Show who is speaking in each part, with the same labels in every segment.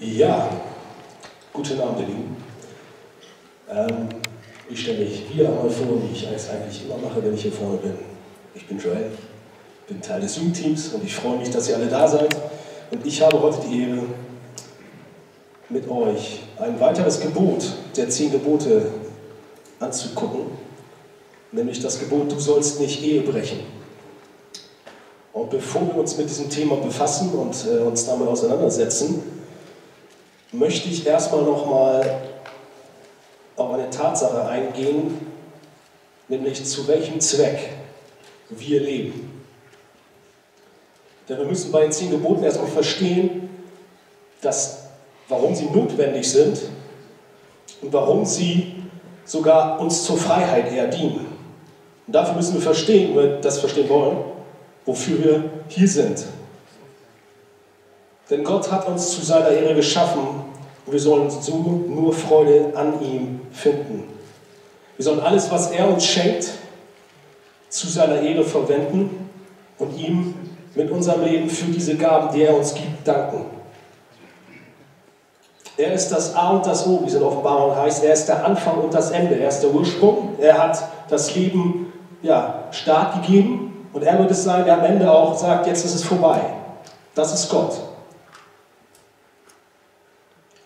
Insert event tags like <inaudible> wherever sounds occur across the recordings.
Speaker 1: Ja, guten Abend, ihr Lieben. Ähm, ich stelle mich wieder einmal vor, wie ich es eigentlich immer mache, wenn ich hier vorne bin. Ich bin Joel, bin Teil des Jugendteams und ich freue mich, dass ihr alle da seid. Und ich habe heute die Ehre, mit euch ein weiteres Gebot der zehn Gebote anzugucken, nämlich das Gebot, du sollst nicht Ehe brechen. Und bevor wir uns mit diesem Thema befassen und äh, uns damit auseinandersetzen, möchte ich erstmal nochmal auf eine Tatsache eingehen, nämlich zu welchem Zweck wir leben. Denn wir müssen bei den zehn Geboten erstmal verstehen, dass, warum sie notwendig sind und warum sie sogar uns zur Freiheit eher dienen. Und dafür müssen wir verstehen, wenn wir das verstehen wollen, wofür wir hier sind. Denn Gott hat uns zu seiner Ehre geschaffen und wir sollen so nur Freude an ihm finden. Wir sollen alles, was er uns schenkt, zu seiner Ehre verwenden und ihm mit unserem Leben für diese Gaben, die er uns gibt, danken. Er ist das A und das O, wie es in Offenbarung heißt. Er ist der Anfang und das Ende. Er ist der Ursprung. Er hat das Leben ja, Start gegeben und er wird es sein, der am Ende auch sagt, jetzt ist es vorbei. Das ist Gott.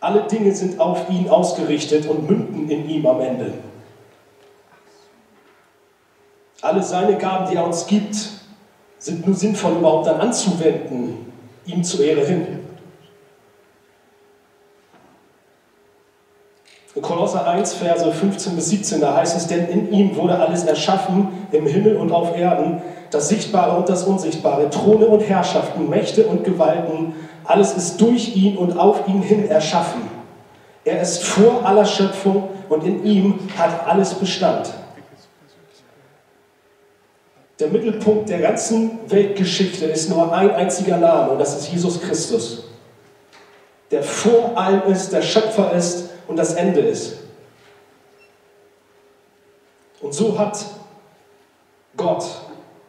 Speaker 1: Alle Dinge sind auf ihn ausgerichtet und münden in ihm am Ende. Alle seine Gaben, die er uns gibt, sind nur sinnvoll überhaupt dann anzuwenden, ihm zur Ehre hin. In Kolosser 1, Verse 15 bis 17, da heißt es, denn in ihm wurde alles erschaffen, im Himmel und auf Erden, das Sichtbare und das Unsichtbare, Throne und Herrschaften, Mächte und Gewalten, alles ist durch ihn und auf ihn hin erschaffen. Er ist vor aller Schöpfung und in ihm hat alles Bestand. Der Mittelpunkt der ganzen Weltgeschichte ist nur ein einziger Name und das ist Jesus Christus, der vor allem ist, der Schöpfer ist und das Ende ist. Und so hat Gott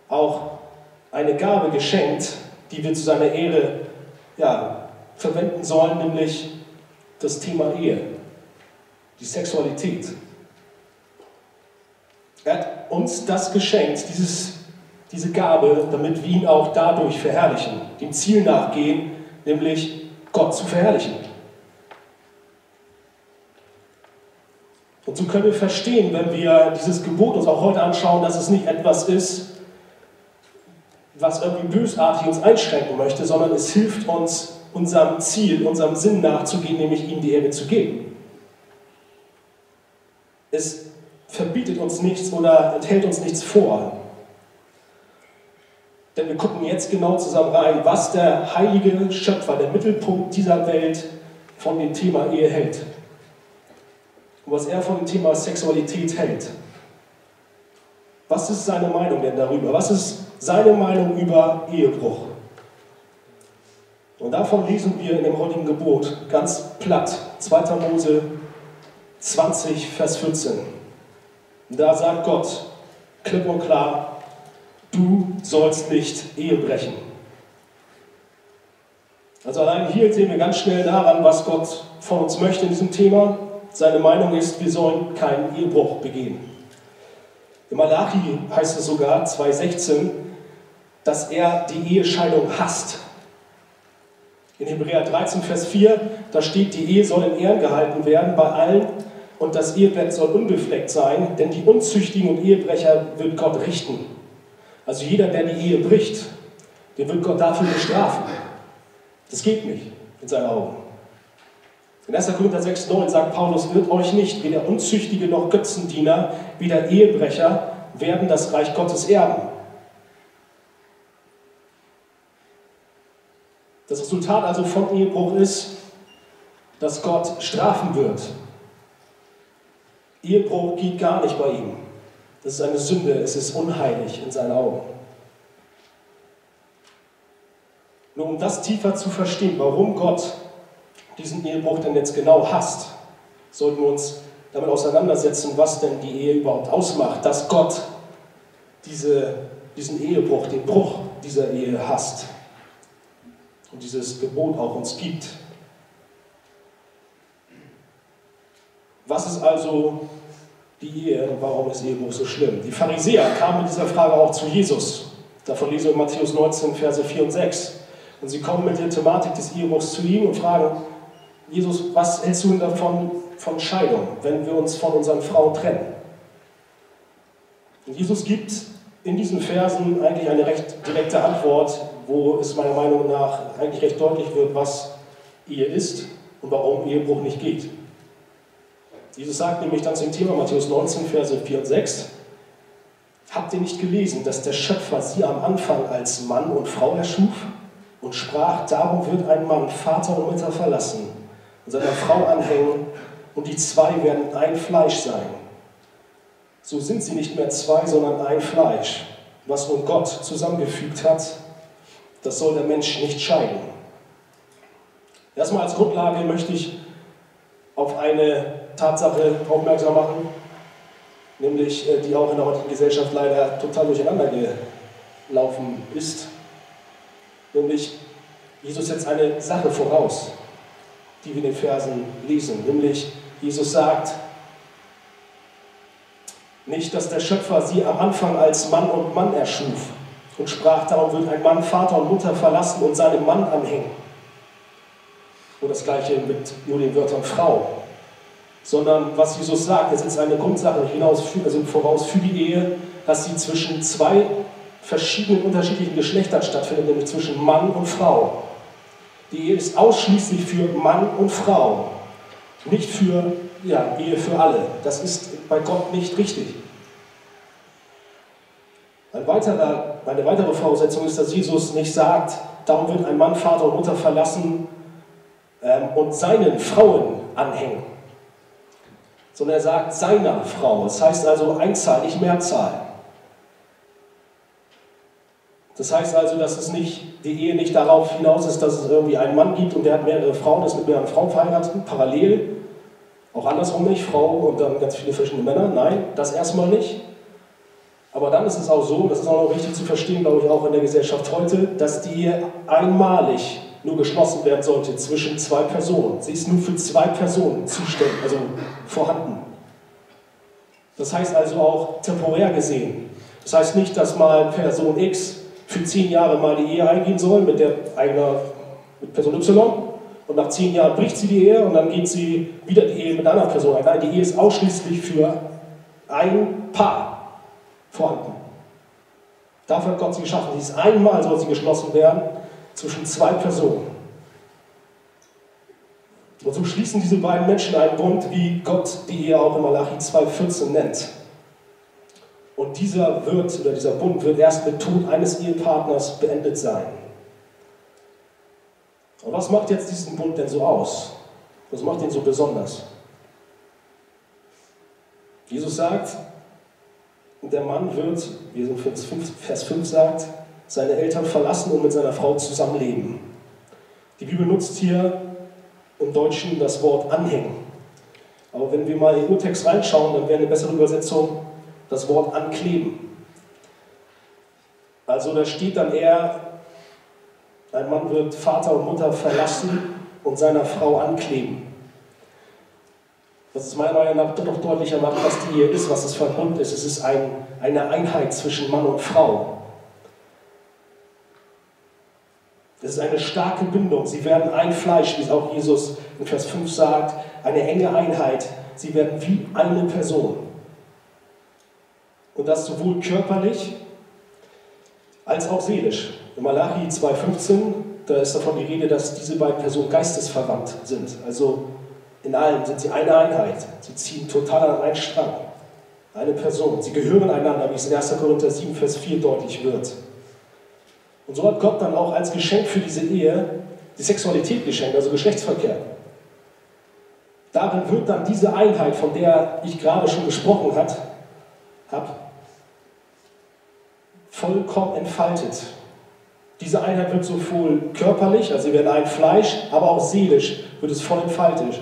Speaker 1: auch eine Gabe geschenkt, die wir zu seiner Ehre ja, verwenden sollen, nämlich das Thema Ehe, die Sexualität. Er hat uns das geschenkt, dieses, diese Gabe, damit wir ihn auch dadurch verherrlichen, dem Ziel nachgehen, nämlich Gott zu verherrlichen. Und so können wir verstehen, wenn wir dieses Gebot uns auch heute anschauen, dass es nicht etwas ist, was irgendwie bösartig uns einschränken möchte, sondern es hilft uns, unserem Ziel, unserem Sinn nachzugehen, nämlich ihm die Ehre zu geben. Es verbietet uns nichts oder enthält uns nichts vor. Denn wir gucken jetzt genau zusammen rein, was der heilige Schöpfer, der Mittelpunkt dieser Welt von dem Thema Ehe hält. Und was er von dem Thema Sexualität hält. Was ist seine Meinung denn darüber? Was ist seine Meinung über Ehebruch? Und davon lesen wir in dem heutigen Gebot ganz platt, 2. Mose 20, Vers 14. Und da sagt Gott klipp und klar, du sollst nicht Ehe brechen. Also allein hier sehen wir ganz schnell daran, was Gott von uns möchte in diesem Thema. Seine Meinung ist, wir sollen keinen Ehebruch begehen. Im Malachi heißt es sogar 2,16, dass er die Ehescheidung hasst. In Hebräer 13, Vers 4, da steht, die Ehe soll in Ehren gehalten werden bei allen und das Ehebett soll unbefleckt sein, denn die Unzüchtigen und Ehebrecher wird Gott richten. Also jeder, der die Ehe bricht, den wird Gott dafür bestrafen. Das geht nicht in seinen Augen. In 1. Korinther 6, 9 sagt Paulus, wird euch nicht, weder Unzüchtige noch Götzendiener, weder Ehebrecher werden das Reich Gottes erben. Das Resultat also von Ehebruch ist, dass Gott strafen wird. Ehebruch geht gar nicht bei ihm. Das ist eine Sünde, es ist unheilig in seinen Augen. Nur um das tiefer zu verstehen, warum Gott diesen Ehebruch denn jetzt genau hasst, sollten wir uns damit auseinandersetzen, was denn die Ehe überhaupt ausmacht, dass Gott diese, diesen Ehebruch, den Bruch dieser Ehe hasst und dieses Gebot auch uns gibt. Was ist also die Ehe und warum ist Ehebruch so schlimm? Die Pharisäer kamen mit dieser Frage auch zu Jesus. Davon lese ich Matthäus 19, Verse 4 und 6. Und sie kommen mit der Thematik des Ehebruchs zu ihm und fragen, Jesus, was hältst du denn davon von Scheidung, wenn wir uns von unseren Frauen trennen? Und Jesus gibt in diesen Versen eigentlich eine recht direkte Antwort, wo es meiner Meinung nach eigentlich recht deutlich wird, was Ehe ist und warum Ehebruch nicht geht. Jesus sagt nämlich dann zum Thema Matthäus 19, Verse 4 und 6, Habt ihr nicht gelesen, dass der Schöpfer sie am Anfang als Mann und Frau erschuf und sprach, darum wird ein Mann Vater und Mutter verlassen und seiner Frau anhängen und die zwei werden ein Fleisch sein. So sind sie nicht mehr zwei, sondern ein Fleisch. Was nun Gott zusammengefügt hat, das soll der Mensch nicht scheiden. Erstmal als Grundlage möchte ich auf eine Tatsache aufmerksam machen, nämlich äh, die auch in der heutigen Gesellschaft leider total durcheinander gelaufen ist. Nämlich, Jesus setzt eine Sache voraus, die wir in den Versen lesen. Nämlich, Jesus sagt, nicht, dass der Schöpfer sie am Anfang als Mann und Mann erschuf und sprach, darum wird ein Mann Vater und Mutter verlassen und seinem Mann anhängen. Und das gleiche mit nur den Wörtern Frau. Sondern was Jesus sagt, es ist eine Grundsache hinaus, also voraus für die Ehe, dass sie zwischen zwei verschiedenen unterschiedlichen Geschlechtern stattfindet, nämlich zwischen Mann und Frau. Die Ehe ist ausschließlich für Mann und Frau, nicht für ja, Ehe für alle. Das ist bei Gott nicht richtig. Ein weiterer, eine weitere Voraussetzung ist, dass Jesus nicht sagt, darum wird ein Mann Vater und Mutter verlassen ähm, und seinen Frauen anhängen, sondern er sagt seiner Frau. Das heißt also Einzahl, nicht Mehrzahl. Das heißt also, dass es nicht, die Ehe nicht darauf hinaus ist, dass es irgendwie einen Mann gibt und der hat mehrere Frauen, ist mit mehreren Frauen verheiratet, parallel. Auch andersrum nicht, Frau und dann ganz viele verschiedene Männer. Nein, das erstmal nicht. Aber dann ist es auch so, das ist auch noch richtig zu verstehen, glaube ich, auch in der Gesellschaft heute, dass die einmalig nur geschlossen werden sollte zwischen zwei Personen. Sie ist nur für zwei Personen zuständig, also vorhanden. Das heißt also auch temporär gesehen. Das heißt nicht, dass mal Person X für zehn Jahre mal die Ehe eingehen soll mit der einer mit Person Y und nach zehn Jahren bricht sie die Ehe und dann geht sie wieder die Ehe mit einer Person ein. Nein, die Ehe ist ausschließlich für ein Paar vorhanden. Dafür hat Gott sie geschaffen. Sie ist einmal soll sie geschlossen werden zwischen zwei Personen. Und so schließen diese beiden Menschen einen Bund, wie Gott die Ehe auch in Malachi 2,14 nennt. Und dieser wird, oder dieser Bund wird erst mit Tod eines Ehepartners beendet sein. Und was macht jetzt diesen Bund denn so aus? Was macht ihn so besonders? Jesus sagt, der Mann wird, wie es in Vers 5 sagt, seine Eltern verlassen und mit seiner Frau zusammenleben. Die Bibel nutzt hier im Deutschen das Wort anhängen. Aber wenn wir mal in den Urtext reinschauen, dann wäre eine bessere Übersetzung das Wort ankleben. Also da steht dann eher, ein Mann wird Vater und Mutter verlassen und seiner Frau ankleben. Was es meiner Meinung nach doch deutlicher macht, was die Ehe ist, was es für ein Bund ist. Es ist ein, eine Einheit zwischen Mann und Frau. Es ist eine starke Bindung. Sie werden ein Fleisch, wie es auch Jesus in Vers 5 sagt, eine enge Einheit. Sie werden wie eine Person. Und das sowohl körperlich als auch seelisch. In Malachi 2,15, da ist davon die Rede, dass diese beiden Personen geistesverwandt sind. Also in allem sind sie eine Einheit. Sie ziehen total an einen Strang. Eine Person. Sie gehören einander, wie es in 1. Korinther 7, Vers 4 deutlich wird. Und so hat Gott dann auch als Geschenk für diese Ehe die Sexualität geschenkt, also Geschlechtsverkehr. Darin wird dann diese Einheit, von der ich gerade schon gesprochen habe, vollkommen entfaltet. Diese Einheit wird sowohl körperlich, also sie werden ein Fleisch, aber auch seelisch wird es voll entfaltet.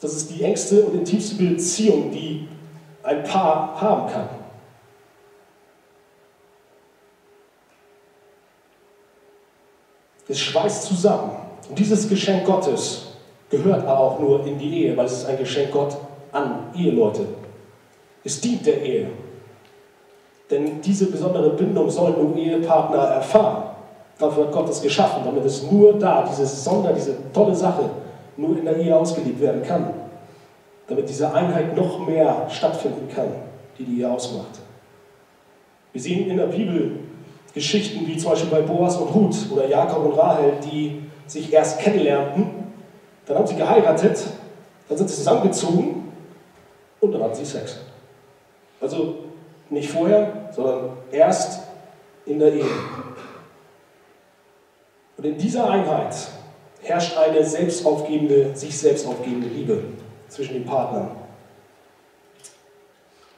Speaker 1: Das ist die engste und intimste Beziehung, die ein Paar haben kann. Es schweißt zusammen. Und dieses Geschenk Gottes gehört aber auch nur in die Ehe, weil es ist ein Geschenk Gott an Eheleute. Es dient der Ehe. Denn diese besondere Bindung sollen nur Ehepartner erfahren. Dafür hat Gott es geschaffen, damit es nur da, diese Sonder, diese tolle Sache, nur in der Ehe ausgelebt werden kann. Damit diese Einheit noch mehr stattfinden kann, die die Ehe ausmacht. Wir sehen in der Bibel Geschichten wie zum Beispiel bei Boas und Ruth oder Jakob und Rahel, die sich erst kennenlernten, dann haben sie geheiratet, dann sind sie zusammengezogen und dann hatten sie Sex. Also nicht vorher, sondern erst in der Ehe. Und in dieser Einheit herrscht eine selbstaufgebende, sich selbst aufgebende Liebe zwischen den Partnern.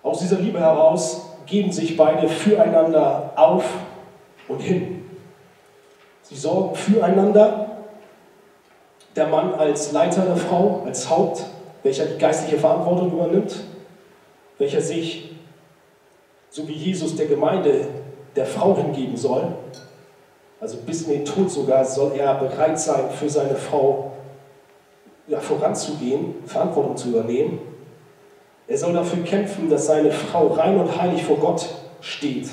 Speaker 1: Aus dieser Liebe heraus geben sich beide füreinander auf und hin. Sie sorgen füreinander. Der Mann als Leiter der Frau, als Haupt, welcher die geistliche Verantwortung übernimmt, welcher sich, so wie Jesus der Gemeinde, der Frau hingeben soll, also bis in den Tod sogar, soll er bereit sein, für seine Frau ja, voranzugehen, Verantwortung zu übernehmen. Er soll dafür kämpfen, dass seine Frau rein und heilig vor Gott steht.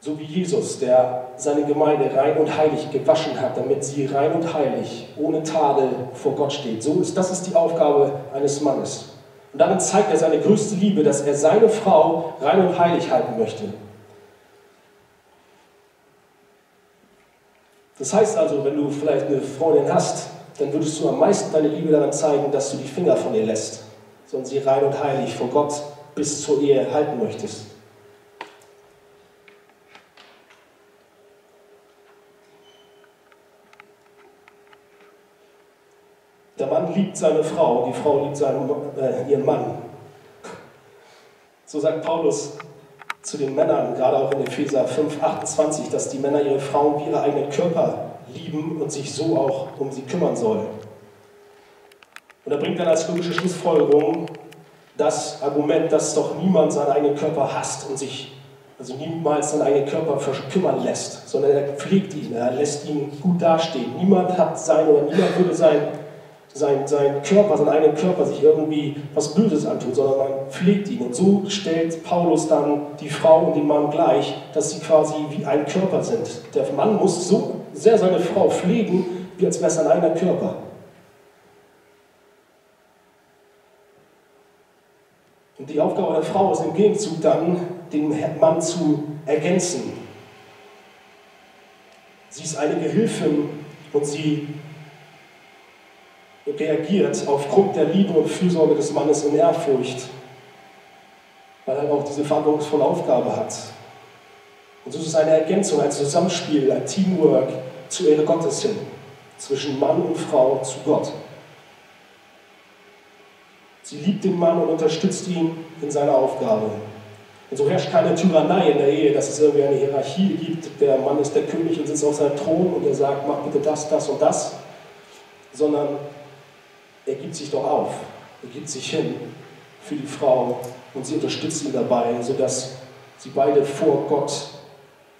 Speaker 1: So wie Jesus, der seine Gemeinde rein und heilig gewaschen hat, damit sie rein und heilig, ohne Tadel vor Gott steht. So ist, das ist die Aufgabe eines Mannes. Und darin zeigt er seine größte Liebe, dass er seine Frau rein und heilig halten möchte. Das heißt also, wenn du vielleicht eine Freundin hast, dann würdest du am meisten deine Liebe daran zeigen, dass du die Finger von ihr lässt, sondern sie rein und heilig vor Gott bis zur Ehe halten möchtest. Der Mann liebt seine Frau, die Frau liebt seinen, äh, ihren Mann. So sagt Paulus zu den Männern, gerade auch in Epheser 5, 28, dass die Männer ihre Frauen wie ihre eigenen Körper lieben und sich so auch um sie kümmern sollen. Und er bringt dann als logische Schlussfolgerung das Argument, dass doch niemand seinen eigenen Körper hasst und sich also niemals seinen eigenen Körper verkümmern lässt, sondern er pflegt ihn, er lässt ihn gut dastehen. Niemand hat sein oder niemand würde sein, sein, sein Körper, seinen eigenen Körper sich irgendwie was Böses antun, sondern man pflegt ihn. Und so stellt Paulus dann die Frau und den Mann gleich, dass sie quasi wie ein Körper sind. Der Mann muss so sehr seine Frau pflegen, wie als wäre es ein eigener Körper. Und die Aufgabe der Frau ist im Gegenzug dann, den Mann zu ergänzen. Sie ist eine Gehilfin und sie reagiert aufgrund der Liebe und Fürsorge des Mannes in Ehrfurcht, weil er auch diese verantwortungsvolle Aufgabe hat. Und so ist es eine Ergänzung, ein Zusammenspiel, ein Teamwork zur Ehre Gottes hin, zwischen Mann und Frau zu Gott. Sie liebt den Mann und unterstützt ihn in seiner Aufgabe. Und so herrscht keine Tyrannei in der Ehe, dass es irgendwie eine Hierarchie gibt. Der Mann ist der König und sitzt auf seinem Thron und er sagt, mach bitte das, das und das. Sondern er gibt sich doch auf, er gibt sich hin für die Frau und sie unterstützt ihn dabei, sodass sie beide vor Gott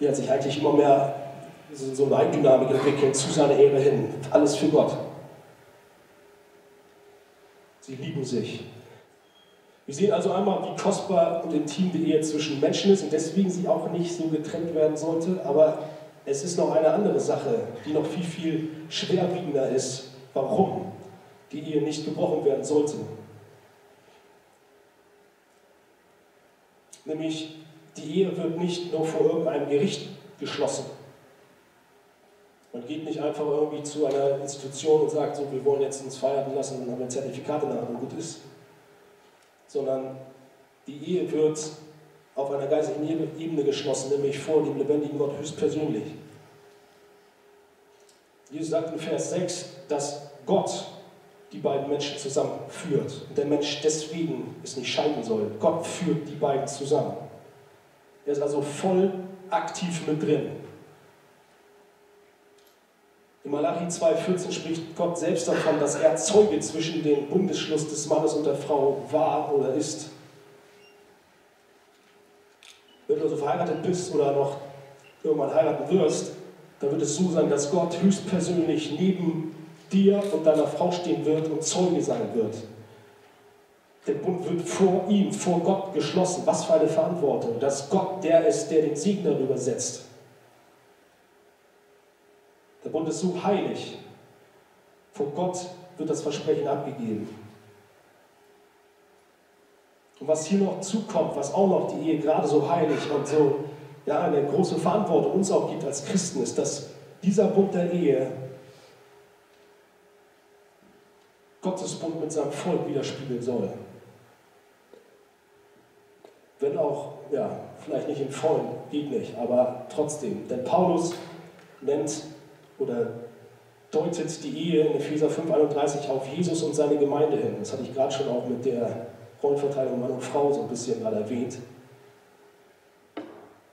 Speaker 1: ja, sich eigentlich immer mehr so eine Eigendynamik entwickeln zu seiner Ehre hin. Alles für Gott. Sie lieben sich. Wir sehen also einmal, wie kostbar und intim die Ehe zwischen Menschen ist und deswegen sie auch nicht so getrennt werden sollte. Aber es ist noch eine andere Sache, die noch viel, viel schwerwiegender ist. Warum die Ehe nicht gebrochen werden sollte? Nämlich, die Ehe wird nicht nur vor irgendeinem Gericht geschlossen. Man geht nicht einfach irgendwie zu einer Institution und sagt, so, wir wollen jetzt uns feiern lassen, dann haben ein Zertifikat in der Hand und gut ist. Sondern die Ehe wird auf einer geistigen Ebene geschlossen, nämlich vor dem lebendigen Gott höchstpersönlich. Jesus sagt in Vers 6, dass Gott die beiden Menschen zusammenführt und der Mensch deswegen es nicht scheiden soll. Gott führt die beiden zusammen. Er ist also voll aktiv mit drin. In Malachi 2,14 spricht Gott selbst davon, dass er Zeuge zwischen dem Bundesschluss des Mannes und der Frau war oder ist. Wenn du also verheiratet bist oder noch irgendwann heiraten wirst, dann wird es so sein, dass Gott höchstpersönlich neben dir und deiner Frau stehen wird und Zeuge sein wird. Der Bund wird vor ihm, vor Gott geschlossen. Was für eine Verantwortung, dass Gott der ist, der den Sieg darüber setzt. Der Bund ist so heilig. Vor Gott wird das Versprechen abgegeben. Und was hier noch zukommt, was auch noch die Ehe gerade so heilig und so ja, eine große Verantwortung uns auch gibt als Christen, ist, dass dieser Bund der Ehe Gottes Bund mit seinem Volk widerspiegeln soll. Wenn auch, ja, vielleicht nicht in vollen, geht nicht, aber trotzdem. Denn Paulus nennt oder deutet die Ehe in Epheser 5,31 auf Jesus und seine Gemeinde hin. Das hatte ich gerade schon auch mit der Rollenverteilung Mann und Frau so ein bisschen mal erwähnt.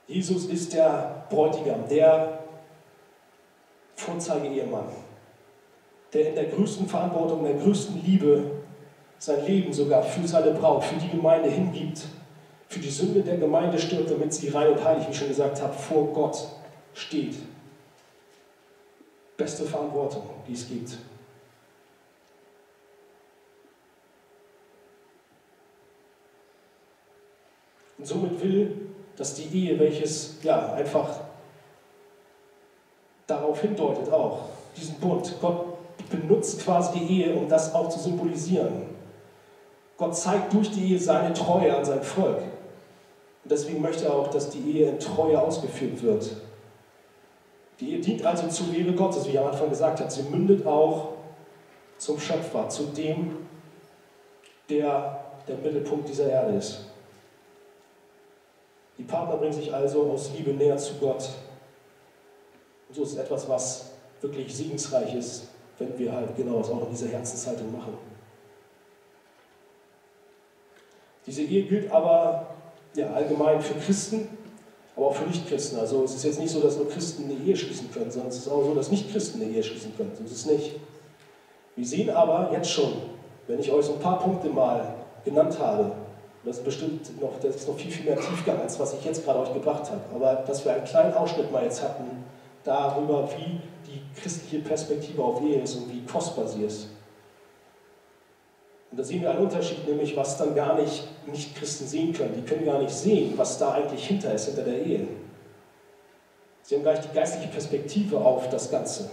Speaker 1: Jesus ist der Bräutigam, der Vorzeige-Ehemann, der in der größten Verantwortung, der größten Liebe sein Leben sogar für seine Braut, für die Gemeinde hingibt, für die Sünde der Gemeinde stirbt, damit sie rein und heilig, wie ich schon gesagt habe, vor Gott steht. Beste Verantwortung, die es gibt. Und somit will, dass die Ehe, welches ja einfach darauf hindeutet, auch diesen Bund, Gott benutzt quasi die Ehe, um das auch zu symbolisieren. Gott zeigt durch die Ehe seine Treue an sein Volk. Und deswegen möchte er auch, dass die Ehe in Treue ausgeführt wird. Die Ehe dient also zur Ehre Gottes, wie ich am Anfang gesagt habe. Sie mündet auch zum Schöpfer, zu dem, der der Mittelpunkt dieser Erde ist. Die Partner bringen sich also aus Liebe näher zu Gott. Und so ist etwas, was wirklich segensreich ist, wenn wir halt genau das auch in dieser Herzenshaltung machen. Diese Ehe gilt aber ja, allgemein für Christen, aber auch für Nichtchristen. Also es ist jetzt nicht so, dass nur Christen eine Ehe schließen können, sondern es ist auch so, dass Nichtchristen eine Ehe schließen können. So ist es nicht. Wir sehen aber jetzt schon, wenn ich euch so ein paar Punkte mal genannt habe, das ist bestimmt noch, das ist noch viel, viel mehr Tiefgang, als was ich jetzt gerade euch gebracht habe. Aber dass wir einen kleinen Ausschnitt mal jetzt hatten, darüber, wie christliche Perspektive auf Ehe ist und wie kostbar sie ist. Und da sehen wir einen Unterschied, nämlich was dann gar nicht Nicht-Christen sehen können. Die können gar nicht sehen, was da eigentlich hinter ist, hinter der Ehe. Sie haben gleich die geistliche Perspektive auf das Ganze.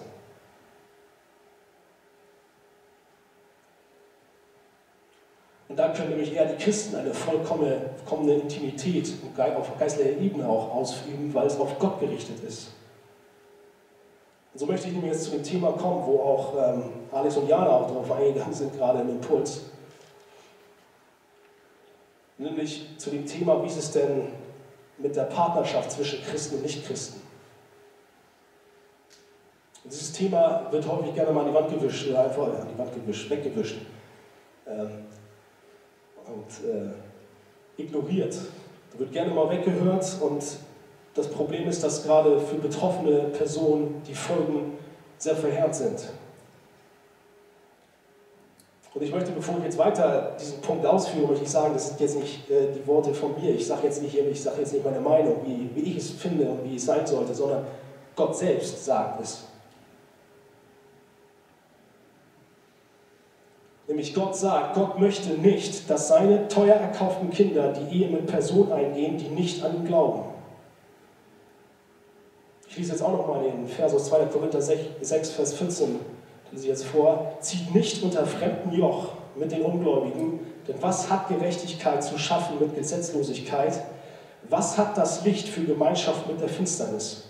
Speaker 1: Und da können nämlich eher die Christen eine vollkommene Intimität auf geistlicher Ebene auch ausüben, weil es auf Gott gerichtet ist. Und so möchte ich nämlich jetzt zu dem Thema kommen, wo auch ähm, Alex und Jana auch darauf eingegangen sind, gerade im Impuls. Nämlich zu dem Thema, wie ist es denn mit der Partnerschaft zwischen Christen und Nichtchristen? Und dieses Thema wird häufig gerne mal an die Wand gewischt, oder einfach an die Wand gewischt, weggewischt. Ähm, und äh, ignoriert. Da wird gerne mal weggehört und das Problem ist, dass gerade für betroffene Personen die Folgen sehr verheerend sind. Und ich möchte, bevor ich jetzt weiter diesen Punkt ausführe, möchte ich sagen, das sind jetzt nicht äh, die Worte von mir. Ich sage jetzt nicht, jetzt nicht meine Meinung, wie, wie ich es finde und wie es sein sollte, sondern Gott selbst sagt es. Nämlich Gott sagt, Gott möchte nicht, dass seine teuer erkauften Kinder die Ehe mit Personen eingehen, die nicht an ihn glauben. Ich lese jetzt auch nochmal den Vers aus 2. Korinther 6, Vers 14, lese ich jetzt vor. Zieht nicht unter fremden Joch mit den Ungläubigen, denn was hat Gerechtigkeit zu schaffen mit Gesetzlosigkeit? Was hat das Licht für Gemeinschaft mit der Finsternis?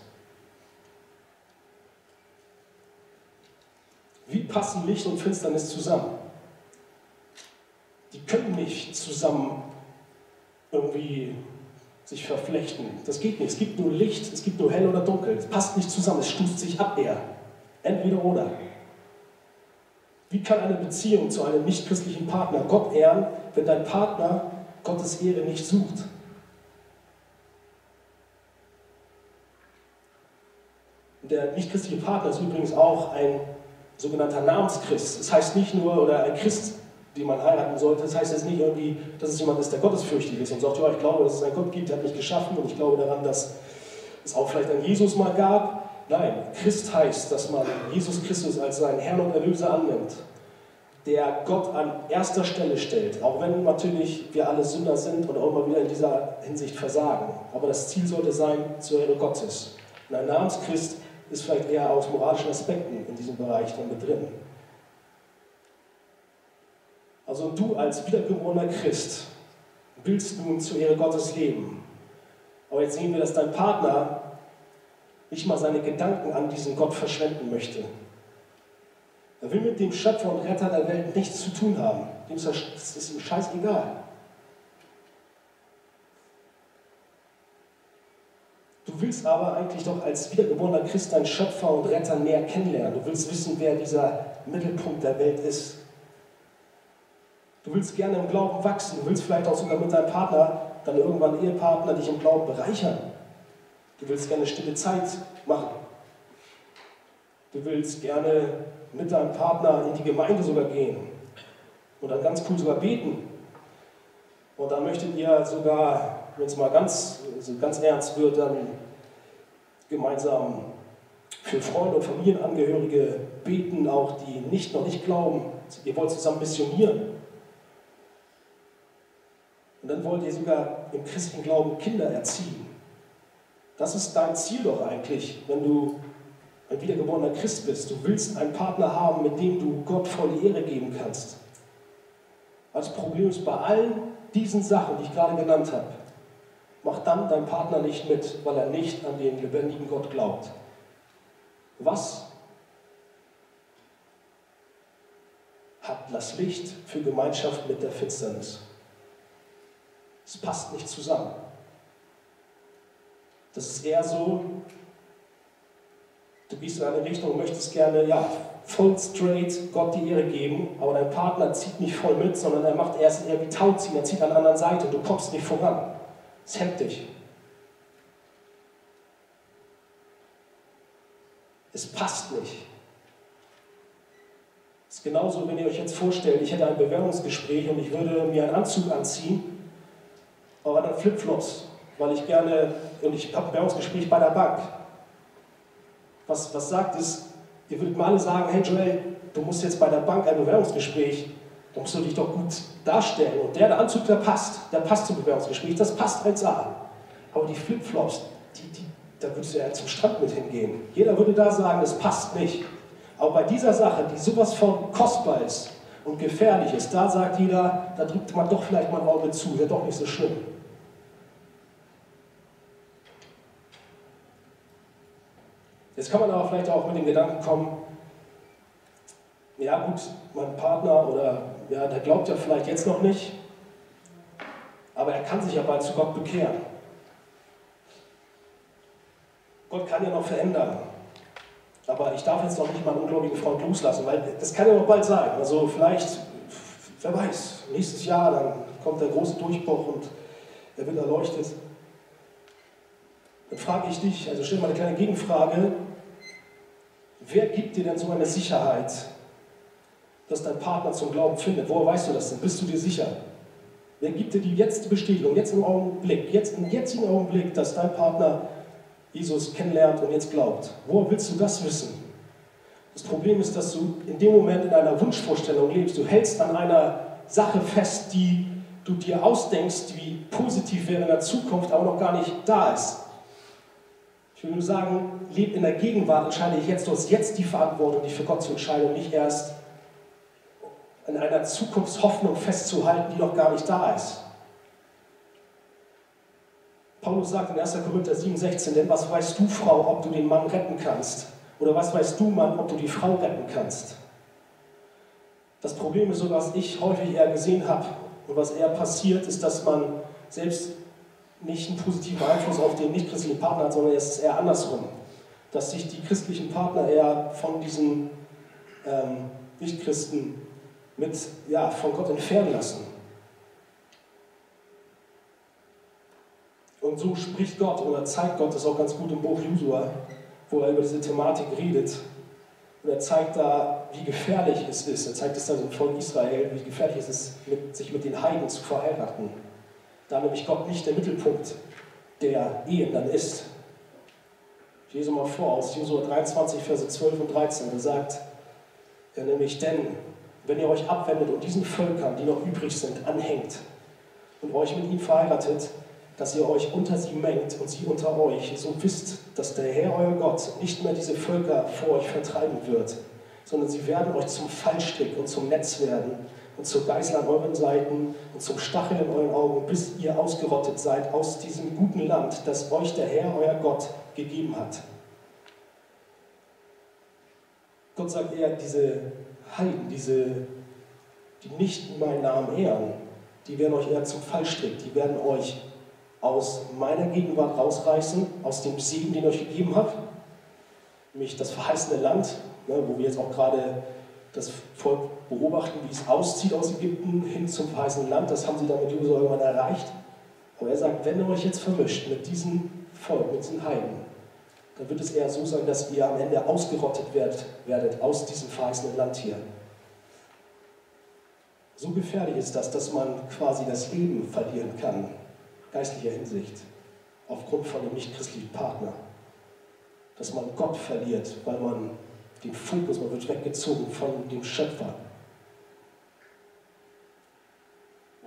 Speaker 1: Wie passen Licht und Finsternis zusammen? die können nicht zusammen irgendwie sich verflechten. Das geht nicht. Es gibt nur Licht, es gibt nur hell oder dunkel. Es passt nicht zusammen, es stoßt sich ab eher. Entweder oder. Wie kann eine Beziehung zu einem nichtchristlichen Partner Gott ehren, wenn dein Partner Gottes Ehre nicht sucht? Der nichtchristliche Partner ist übrigens auch ein sogenannter Namenschrist. Das heißt nicht nur, oder ein Christ die man heiraten sollte. Das heißt jetzt nicht irgendwie, dass es jemand ist, der gottesfürchtig ist und sagt, ja, ich glaube, dass es einen Gott gibt, der hat mich geschaffen und ich glaube daran, dass es auch vielleicht einen Jesus mal gab. Nein, Christ heißt, dass man Jesus Christus als seinen Herrn und Erlöser annimmt, der Gott an erster Stelle stellt, auch wenn natürlich wir alle Sünder sind und auch immer wieder in dieser Hinsicht versagen. Aber das Ziel sollte sein, zur Ehre Gottes. Und ein Namenschrist ist vielleicht eher aus moralischen Aspekten in diesem Bereich dann mit drin. Also du als wiedergeborener Christ willst nun zur Ehre Gottes leben. Aber jetzt sehen wir, dass dein Partner nicht mal seine Gedanken an diesen Gott verschwenden möchte. Er will mit dem Schöpfer und Retter der Welt nichts zu tun haben. Dem ist das ist ihm scheißegal. Du willst aber eigentlich doch als wiedergeborener Christ deinen Schöpfer und Retter näher kennenlernen. Du willst wissen, wer dieser Mittelpunkt der Welt ist. Du willst gerne im Glauben wachsen. Du willst vielleicht auch sogar mit deinem Partner, dann irgendwann Ehepartner, dich im Glauben bereichern. Du willst gerne stille Zeit machen. Du willst gerne mit deinem Partner in die Gemeinde sogar gehen und dann ganz cool sogar beten. Und dann möchtet ihr sogar, wenn es mal ganz, also ganz ernst wird, dann gemeinsam für Freunde und Familienangehörige beten, auch die nicht noch nicht glauben. Ihr wollt zusammen missionieren. Und dann wollt ihr sogar im christlichen Glauben Kinder erziehen. Das ist dein Ziel doch eigentlich, wenn du ein wiedergeborener Christ bist. Du willst einen Partner haben, mit dem du Gott volle Ehre geben kannst. Das Problem ist bei allen diesen Sachen, die ich gerade genannt habe, macht dann dein Partner nicht mit, weil er nicht an den lebendigen Gott glaubt. Was hat das Licht für Gemeinschaft mit der Finsternis? Es passt nicht zusammen. Das ist eher so, du gehst in eine Richtung und möchtest gerne, ja, voll straight Gott die Ehre geben, aber dein Partner zieht nicht voll mit, sondern er macht erst eher wie Tauziehen, er zieht an der anderen Seite du kommst nicht voran. Es hemmt dich. Es passt nicht. Es ist genauso, wenn ihr euch jetzt vorstellt, ich hätte ein Bewerbungsgespräch und ich würde mir einen Anzug anziehen, aber dann Flipflops weil ich gerne, und ich habe ein Bewerbungsgespräch bei der Bank. Was, was sagt es? Ihr würdet mal alle sagen, hey Joel, du musst jetzt bei der Bank ein Bewerbungsgespräch, da musst du dich doch gut darstellen. Und der, der Anzug, der passt, der passt zum Bewerbungsgespräch, das passt 1A. Aber die Flipflops, die, die, da würdest du ja zum Strand mit hingehen. Jeder würde da sagen, das passt nicht. Aber bei dieser Sache, die sowas von kostbar ist und gefährlich ist, da sagt jeder, da drückt man doch vielleicht mal ein Auge zu, wäre doch nicht so schlimm. Jetzt kann man aber vielleicht auch mit den Gedanken kommen, ja gut, mein Partner oder ja, der glaubt ja vielleicht jetzt noch nicht, aber er kann sich ja bald zu Gott bekehren. Gott kann ja noch verändern. Aber ich darf jetzt noch nicht meinen ungläubigen Freund loslassen, weil das kann ja noch bald sein. Also vielleicht, wer weiß, nächstes Jahr, dann kommt der große Durchbruch und er wird erleuchtet. Dann frage ich dich, also stell mal eine kleine Gegenfrage, Wer gibt dir denn so eine Sicherheit, dass dein Partner zum Glauben findet? Woher weißt du das denn? Bist du dir sicher? Wer gibt dir die jetzt die Bestätigung, jetzt im Augenblick, jetzt im jetzigen Augenblick, dass dein Partner Jesus kennenlernt und jetzt glaubt? Woher willst du das wissen? Das Problem ist, dass du in dem Moment in einer Wunschvorstellung lebst. Du hältst an einer Sache fest, die du dir ausdenkst, wie positiv wäre in der Zukunft, aber noch gar nicht da ist. Ich will nur sagen, lebe in der Gegenwart, entscheide ich jetzt, du hast jetzt die Verantwortung, dich für Gott zu entscheiden und nicht erst an einer Zukunftshoffnung festzuhalten, die noch gar nicht da ist. Paulus sagt in 1. Korinther 7,16, denn was weißt du, Frau, ob du den Mann retten kannst? Oder was weißt du, Mann, ob du die Frau retten kannst? Das Problem ist so, was ich häufig eher gesehen habe und was eher passiert, ist, dass man selbst nicht einen positiven Einfluss auf den nicht-christlichen Partner hat, sondern es ist eher andersrum. Dass sich die christlichen Partner eher von diesen ähm, Nicht-Christen mit, ja, von Gott entfernen lassen. Und so spricht Gott oder zeigt Gott das auch ganz gut im Buch Josua, wo er über diese Thematik redet. Und er zeigt da, wie gefährlich es ist. Er zeigt es da dem Volk Israel, wie gefährlich es ist, mit, sich mit den Heiden zu verheiraten da nämlich Gott nicht der Mittelpunkt der Ehen dann ist. Ich lese mal vor aus Josua 23, Verse 12 und 13. Da sagt er nämlich, denn wenn ihr euch abwendet und diesen Völkern, die noch übrig sind, anhängt und euch mit ihnen verheiratet, dass ihr euch unter sie mengt und sie unter euch, so wisst, dass der Herr euer Gott nicht mehr diese Völker vor euch vertreiben wird, sondern sie werden euch zum Fallstrick und zum Netz werden und zur Geißel an euren Seiten und zum Stachel in euren Augen, bis ihr ausgerottet seid aus diesem guten Land, das euch der Herr, euer Gott, gegeben hat. Gott sagt eher, diese Heiden, diese, die nicht meinen Namen ehren, die werden euch eher zum Fallstrick, die werden euch aus meiner Gegenwart rausreißen, aus dem Segen, den ich euch gegeben habe, nämlich das verheißene Land, ne, wo wir jetzt auch gerade das Volk beobachten, wie es auszieht aus Ägypten hin zum verheißenen Land. Das haben sie dann mit Josua irgendwann erreicht. Aber er sagt, wenn ihr euch jetzt vermischt mit diesem Volk, mit diesen Heiden, dann wird es eher so sein, dass ihr am Ende ausgerottet werdet, werdet aus diesem verheißenen Land hier. So gefährlich ist das, dass man quasi das Leben verlieren kann, geistlicher Hinsicht, aufgrund von dem nichtchristlichen Partner. Dass man Gott verliert, weil man den Fokus, man wird weggezogen von dem Schöpfer.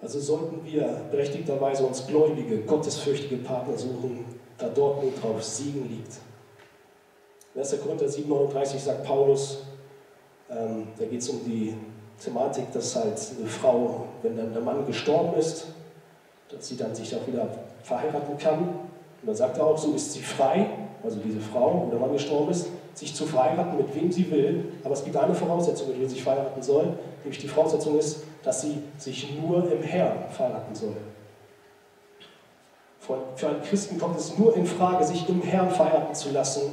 Speaker 1: Also sollten wir berechtigterweise uns gläubige, gottesfürchtige Partner suchen, da dort nur drauf Segen liegt. In 1. Korinther 7,39 sagt Paulus, ähm, da geht es um die Thematik, dass halt eine Frau, wenn dann der Mann gestorben ist, dass sie dann sich auch wieder verheiraten kann. Und dann sagt er auch, so ist sie frei, also diese Frau, der Mann gestorben ist, sich zu verheiraten, mit wem sie will. Aber es gibt eine Voraussetzung, mit der sie sich verheiraten soll, nämlich die Voraussetzung ist, dass sie sich nur im Herrn verheiraten soll. Für einen Christen kommt es nur in Frage, sich im Herrn verheiraten zu lassen,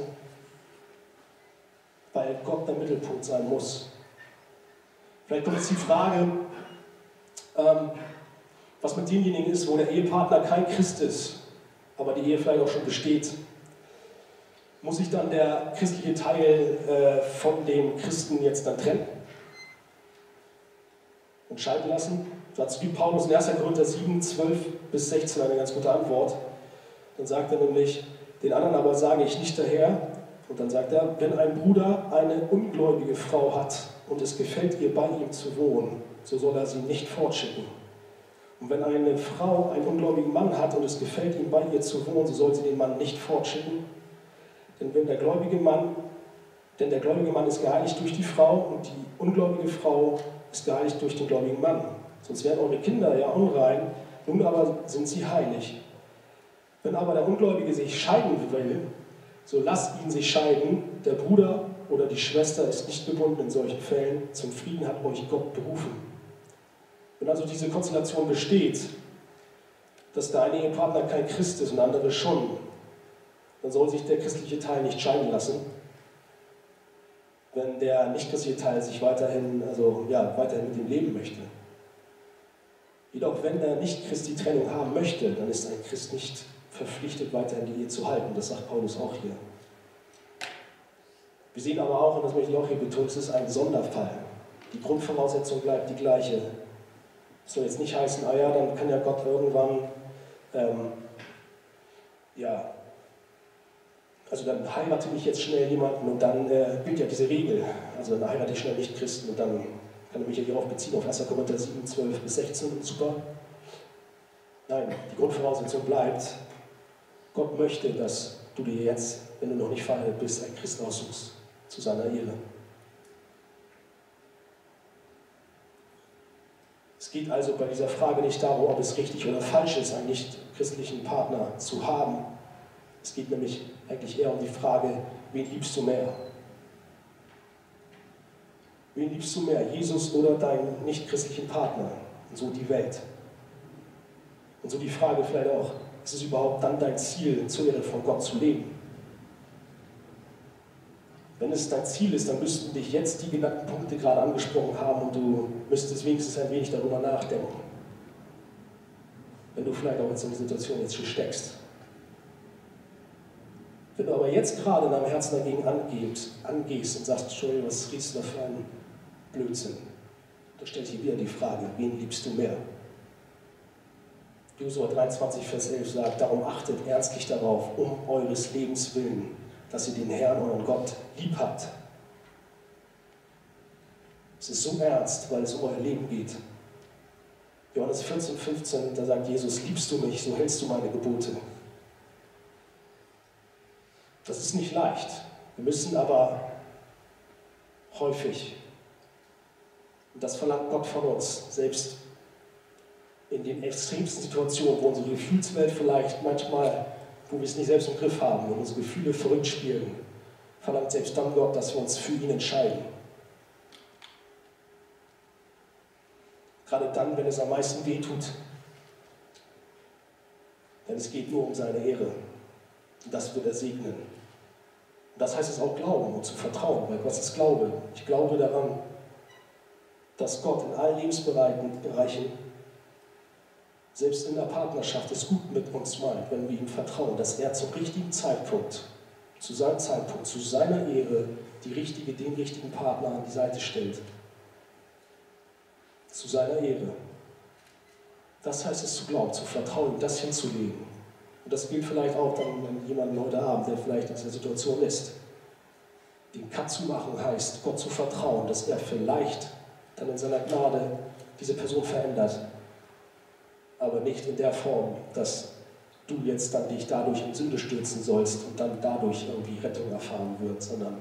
Speaker 1: weil Gott der Mittelpunkt sein muss. Vielleicht kommt jetzt die Frage, ähm, was mit denjenigen ist, wo der Ehepartner kein Christ ist, aber die Ehe vielleicht auch schon besteht. Muss sich dann der christliche Teil äh, von dem Christen jetzt dann trennen? Und scheiden lassen? Dazu gibt Paulus in 1. Korinther 7, 12 bis 16 eine ganz gute Antwort. Dann sagt er nämlich, den anderen aber sage ich nicht daher. Und dann sagt er, wenn ein Bruder eine ungläubige Frau hat und es gefällt ihr bei ihm zu wohnen, so soll er sie nicht fortschicken. Und wenn eine Frau einen ungläubigen Mann hat und es gefällt ihm bei ihr zu wohnen, so soll sie den Mann nicht fortschicken. Denn wenn der gläubige Mann, denn der gläubige Mann ist geheiligt durch die Frau und die ungläubige Frau ist geheiligt durch den gläubigen Mann. Sonst wären eure Kinder ja unrein, nun aber sind sie heilig. Wenn aber der Ungläubige sich scheiden will, so lasst ihn sich scheiden. Der Bruder oder die Schwester ist nicht gebunden in solchen Fällen. Zum Frieden hat euch Gott berufen. Wenn also diese Konstellation besteht, dass der eine Ehepartner kein Christ ist und der andere schon, dann soll sich der christliche Teil nicht scheiden lassen. Wenn der nicht christliche Teil sich weiterhin, also, ja, weiterhin mit ihm leben möchte. Jedoch, wenn er nicht Christ die Trennung haben möchte, dann ist ein Christ nicht verpflichtet, weiterhin die Ehe zu halten. Das sagt Paulus auch hier. Wir sehen aber auch, und das möchte ich auch hier betonen, es ist ein Sonderfall. Die Grundvoraussetzung bleibt die gleiche. Das soll jetzt nicht heißen, ah ja, dann kann ja Gott irgendwann, ähm, ja, also dann heirate ich jetzt schnell jemanden und dann äh, gilt ja diese Regel. Also dann heirate ich schnell nicht Christen und dann kann ich mich ja hierauf beziehen, auf 1. Korinther 7, 12 bis 16, super. Nein, die Grundvoraussetzung bleibt, Gott möchte, dass du dir jetzt, wenn du noch nicht verheiratet bist, einen Christen aussuchst zu seiner Ehre. Es geht also bei dieser Frage nicht darum, ob es richtig oder falsch ist, einen nicht-christlichen Partner zu haben. Es geht nämlich eigentlich eher um die Frage, wen liebst du mehr? Wen liebst du mehr, Jesus oder deinen nicht-christlichen Partner? Und so die Welt. Und so die Frage vielleicht auch, ist es überhaupt dann dein Ziel, zur Ehre von Gott zu leben? Wenn es dein Ziel ist, dann müssten dich jetzt die genannten Punkte gerade angesprochen haben und du müsstest wenigstens ein wenig darüber nachdenken. Wenn du vielleicht auch in so einer Situation jetzt schon steckst. Wenn du aber jetzt gerade in deinem Herzen dagegen angehst, angehst und sagst, Entschuldigung, was riechst du da für einen Blödsinn? Da stellt sich wieder die Frage, wen liebst du mehr? Josua 23, Vers 11 sagt, darum achtet ernstlich darauf, um eures Lebens willen, dass ihr den Herrn, euren Gott, lieb habt. Es ist so ernst, weil es um euer Leben geht. Johannes 14, 15, da sagt Jesus, liebst du mich, so hältst du meine Gebote. Das ist nicht leicht. Wir müssen aber häufig, und das verlangt Gott von uns, selbst in den extremsten Situationen, wo unsere Gefühlswelt vielleicht manchmal, wo wir es nicht selbst im Griff haben, wo unsere Gefühle verrückt spielen, verlangt selbst dann Gott, dass wir uns für ihn entscheiden. Gerade dann, wenn es am meisten wehtut. Denn es geht nur um seine Ehre. Das wird er segnen. Das heißt es auch glauben und zu vertrauen. Weil was ist Glaube? Ich glaube daran, dass Gott in allen Lebensbereichen, selbst in der Partnerschaft, es gut mit uns meint, wenn wir ihm vertrauen, dass er zum richtigen Zeitpunkt, zu seinem Zeitpunkt, zu seiner Ehre, die richtige, den richtigen Partner an die Seite stellt zu seiner Ehre. Das heißt es zu glauben, zu vertrauen, das hinzulegen. Und das gilt vielleicht auch dann, wenn jemand heute Abend, der vielleicht in dieser Situation ist. Den Cut zu machen heißt, Gott zu vertrauen, dass er vielleicht dann in seiner Gnade diese Person verändert. Aber nicht in der Form, dass du jetzt dann dich dadurch in Sünde stürzen sollst und dann dadurch irgendwie Rettung erfahren wird, sondern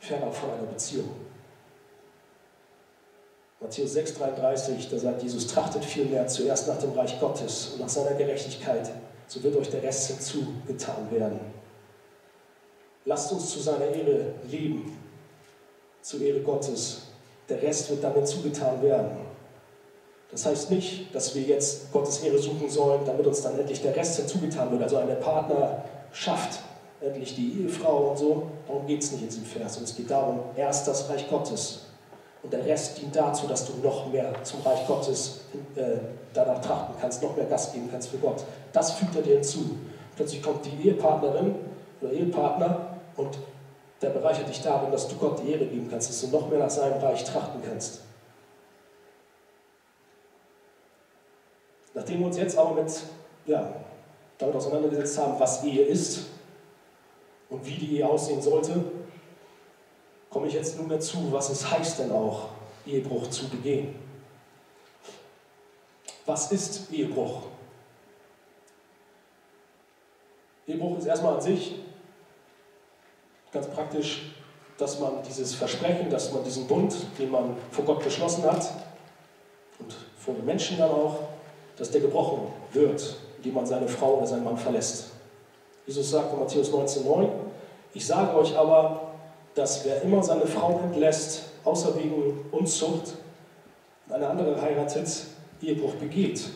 Speaker 1: fernab von einer Beziehung. Matthäus 6,33, da sagt Jesus, trachtet vielmehr zuerst nach dem Reich Gottes und nach seiner Gerechtigkeit, so wird euch der Rest hinzugetan werden. Lasst uns zu seiner Ehre leben, zur Ehre Gottes. Der Rest wird dann hinzugetan werden. Das heißt nicht, dass wir jetzt Gottes Ehre suchen sollen, damit uns dann endlich der Rest hinzugetan wird. Also eine Partnerschaft, endlich die Ehefrau und so. Darum geht es nicht in diesem Vers. Und es geht darum, erst das Reich Gottes und der Rest dient dazu, dass du noch mehr zum Reich Gottes äh, danach trachten kannst, noch mehr Gas geben kannst für Gott. Das fügt er dir hinzu. Plötzlich kommt die Ehepartnerin oder Ehepartner und der bereichert dich darin, dass du Gott die Ehre geben kannst, dass du noch mehr nach seinem Reich trachten kannst. Nachdem wir uns jetzt aber mit, ja, damit auseinandergesetzt haben, was Ehe ist und wie die Ehe aussehen sollte, komme ich jetzt nunmehr zu, was es heißt denn auch, Ehebruch zu begehen. Was ist Ehebruch? Ehebruch ist erstmal an sich ganz praktisch, dass man dieses Versprechen, dass man diesen Bund, den man vor Gott beschlossen hat und vor den Menschen dann auch, dass der gebrochen wird, indem man seine Frau oder seinen Mann verlässt. Jesus sagt in Matthäus 19,9: Ich sage euch aber, dass wer immer seine Frau entlässt, außer wegen Unzucht, eine andere heiratet, Ehebruch begeht.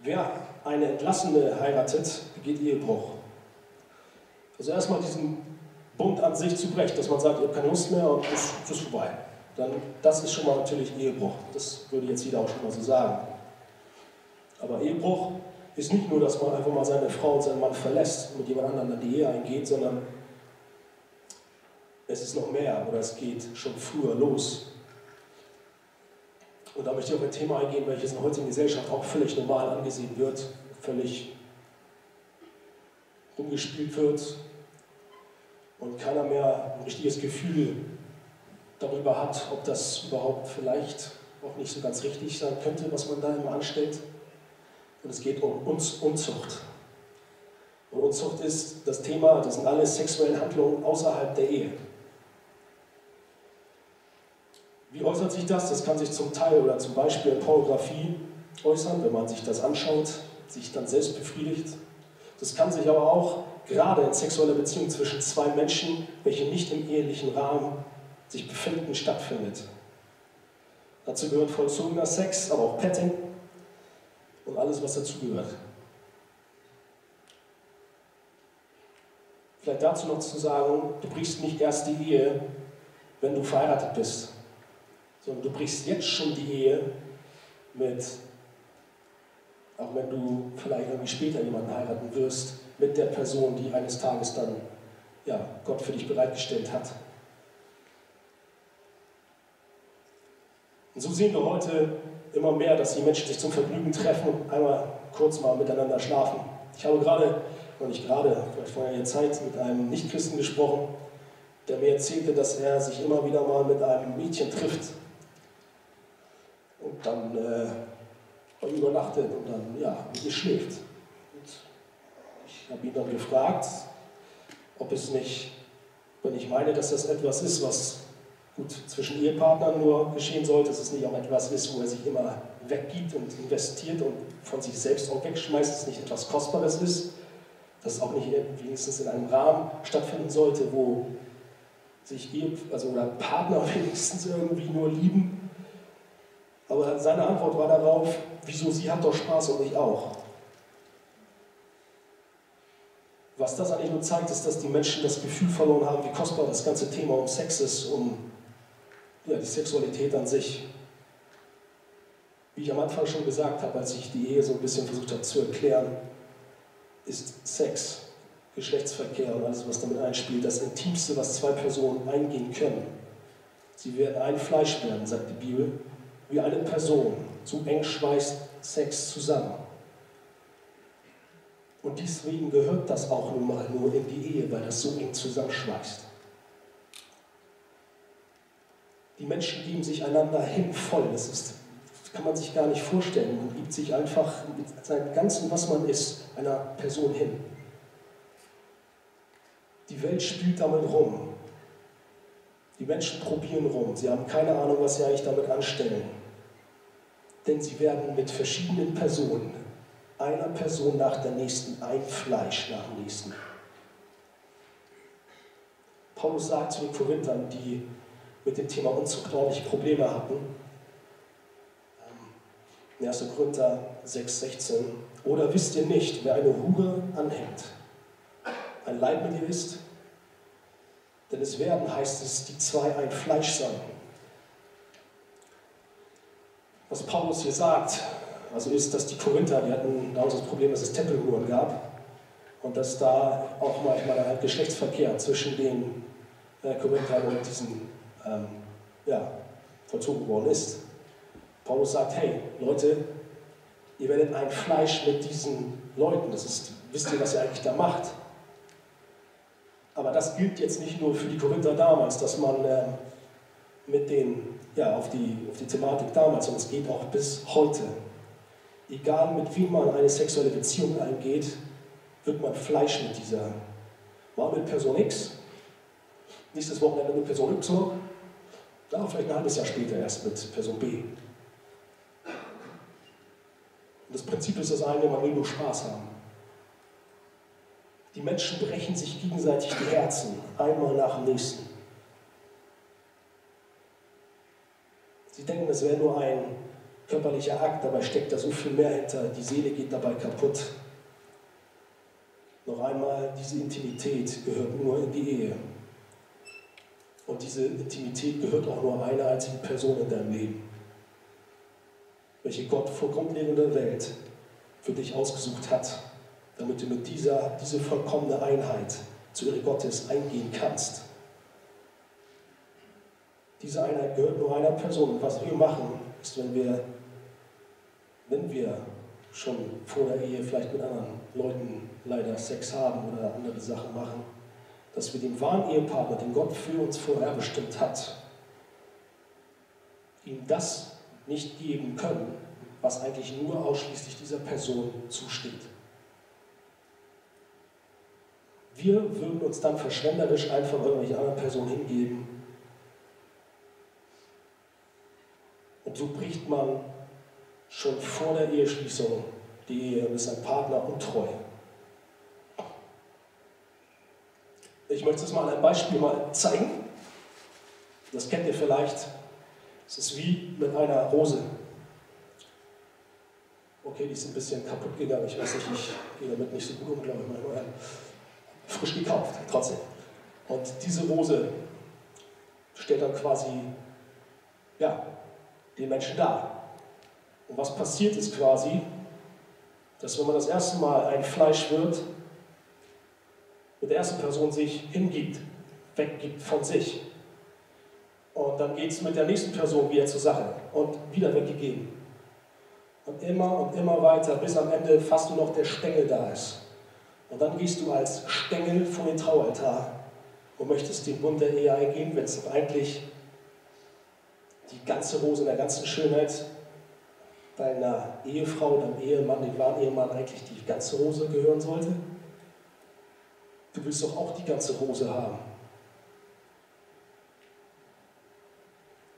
Speaker 1: Wer eine Entlassene heiratet, begeht Ehebruch. Also erstmal diesen Bund an sich zu brechen, dass man sagt, ihr habt keine Lust mehr und das ist vorbei. Dann, das ist schon mal natürlich Ehebruch. Das würde jetzt jeder auch schon mal so sagen. Aber Ehebruch ist nicht nur, dass man einfach mal seine Frau und seinen Mann verlässt und mit jemand anderem dann die Ehe eingeht, sondern es ist noch mehr oder es geht schon früher los. Und da möchte ich auf ein Thema eingehen, welches in der heutigen Gesellschaft auch völlig normal angesehen wird, völlig rumgespielt wird und keiner mehr ein richtiges Gefühl darüber hat, ob das überhaupt vielleicht auch nicht so ganz richtig sein könnte, was man da immer anstellt. Und es geht um Unzucht. Und Unzucht ist das Thema, das sind alle sexuellen Handlungen außerhalb der Ehe. Wie äußert sich das? Das kann sich zum Teil oder zum Beispiel in Pornografie äußern, wenn man sich das anschaut, sich dann selbst befriedigt. Das kann sich aber auch gerade in sexueller Beziehung zwischen zwei Menschen, welche nicht im ehelichen Rahmen sich befinden, stattfindet. Dazu gehört vollzogener Sex, aber auch Petting und alles, was dazugehört. Vielleicht dazu noch zu sagen, du brichst nicht erst die Ehe, wenn du verheiratet bist sondern du brichst jetzt schon die Ehe mit, auch wenn du vielleicht irgendwie später jemanden heiraten wirst, mit der Person, die eines Tages dann ja, Gott für dich bereitgestellt hat. Und so sehen wir heute immer mehr, dass die Menschen sich zum Vergnügen treffen und einmal kurz mal miteinander schlafen. Ich habe gerade noch nicht gerade, vielleicht vor einer Zeit, mit einem Nichtchristen gesprochen, der mir erzählte, dass er sich immer wieder mal mit einem Mädchen trifft und dann äh, übernachtet und dann ja, mit ihr schläft. Und ich habe ihn dann gefragt, ob es nicht, wenn ich meine, dass das etwas ist, was gut zwischen Ehepartnern nur geschehen sollte, dass es nicht auch etwas ist, wo er sich immer weggibt und investiert und von sich selbst auch wegschmeißt, dass es nicht etwas Kostbares ist, dass es auch nicht wenigstens in einem Rahmen stattfinden sollte, wo sich Ehe, also oder Partner <laughs> wenigstens irgendwie nur lieben. Aber seine Antwort war darauf, wieso sie hat doch Spaß und ich auch. Was das eigentlich nur zeigt, ist, dass die Menschen das Gefühl verloren haben, wie kostbar das ganze Thema um Sex ist, um ja, die Sexualität an sich. Wie ich am Anfang schon gesagt habe, als ich die Ehe so ein bisschen versucht habe zu erklären, ist Sex, Geschlechtsverkehr und alles, was damit einspielt, das Intimste, was zwei Personen eingehen können. Sie werden ein Fleisch werden, sagt die Bibel, wie eine Person. So eng schweißt Sex zusammen. Und deswegen gehört das auch nun mal nur in die Ehe, weil das so eng zusammenschweißt. Die Menschen geben sich einander hin voll. Das, ist, das kann man sich gar nicht vorstellen. Man gibt sich einfach mit seinem Ganzen, was man ist, einer Person hin. Die Welt spielt damit rum. Die Menschen probieren rum. Sie haben keine Ahnung, was sie eigentlich damit anstellen. Denn sie werden mit verschiedenen Personen, einer Person nach der nächsten, ein Fleisch nach dem nächsten. Paulus sagt zu den Korinthern, die mit dem Thema ordentlich Probleme hatten. In 1. Korinther 6, 16. Oder wisst ihr nicht, wer eine Hure anhängt, ein Leib mit ihr ist? Denn es werden, heißt es, die zwei ein Fleisch sein. Was Paulus hier sagt, also ist, dass die Korinther, die hatten damals das Problem, dass es Tempelhuren gab und dass da auch manchmal halt Geschlechtsverkehr zwischen den äh, Korinthern und diesen ähm, ja, vollzogen worden ist. Paulus sagt, hey Leute, ihr werdet ein Fleisch mit diesen Leuten, das ist, wisst ihr, was ihr eigentlich da macht. Aber das gilt jetzt nicht nur für die Korinther damals, dass man äh, mit denen, ja, auf die, auf die Thematik damals, sondern es geht auch bis heute. Egal mit wem man eine sexuelle Beziehung eingeht, wird man Fleisch mit dieser. Mal mit Person X, nächstes Wochenende mit Person Y, da vielleicht ein halbes Jahr später erst mit Person B. Und das Prinzip ist das eine, man will nur Spaß haben. Die Menschen brechen sich gegenseitig die Herzen, einmal nach dem nächsten. Sie denken, das wäre nur ein körperlicher Akt, dabei steckt da so viel mehr hinter. Die Seele geht dabei kaputt. Noch einmal, diese Intimität gehört nur in die Ehe. Und diese Intimität gehört auch nur einer einzigen Person in deinem Leben, welche Gott vor Grundlegung der Welt für dich ausgesucht hat, damit du mit dieser diese vollkommene Einheit zu Ehre Gottes eingehen kannst. Diese Einheit gehört nur einer Person. Und was wir machen, ist, wenn wir, wenn wir schon vor der Ehe vielleicht mit anderen Leuten leider Sex haben oder andere Sachen machen, dass wir dem wahren Ehepartner, den Gott für uns vorherbestimmt hat, ihm das nicht geben können, was eigentlich nur ausschließlich dieser Person zusteht. Wir würden uns dann verschwenderisch einfach irgendwelche anderen Personen hingeben. Und so bricht man schon vor der Eheschließung die Ehe ist ein Partner untreu. Ich möchte es mal an einem Beispiel mal zeigen. Das kennt ihr vielleicht. Es ist wie mit einer Rose. Okay, die ist ein bisschen kaputt gegangen. Ich weiß nicht, ich gehe damit nicht so gut um, glaube ich. Frisch gekauft, trotzdem. Und diese Rose stellt dann quasi ja, den Menschen dar. Und was passiert ist quasi, dass wenn man das erste Mal ein Fleisch wird, mit der ersten Person sich hingibt, weggibt von sich. Und dann geht es mit der nächsten Person wieder zur Sache und wieder weggegeben. Und immer und immer weiter, bis am Ende fast nur noch der Stängel da ist. Und dann gehst du als Stängel vor den Traualtar und möchtest den Bund der Ehe eingehen, wenn es eigentlich die ganze Rose in der ganzen Schönheit deiner Ehefrau, deinem Ehemann, dem wahren Ehemann eigentlich die ganze Rose gehören sollte? Du willst doch auch die ganze Rose haben.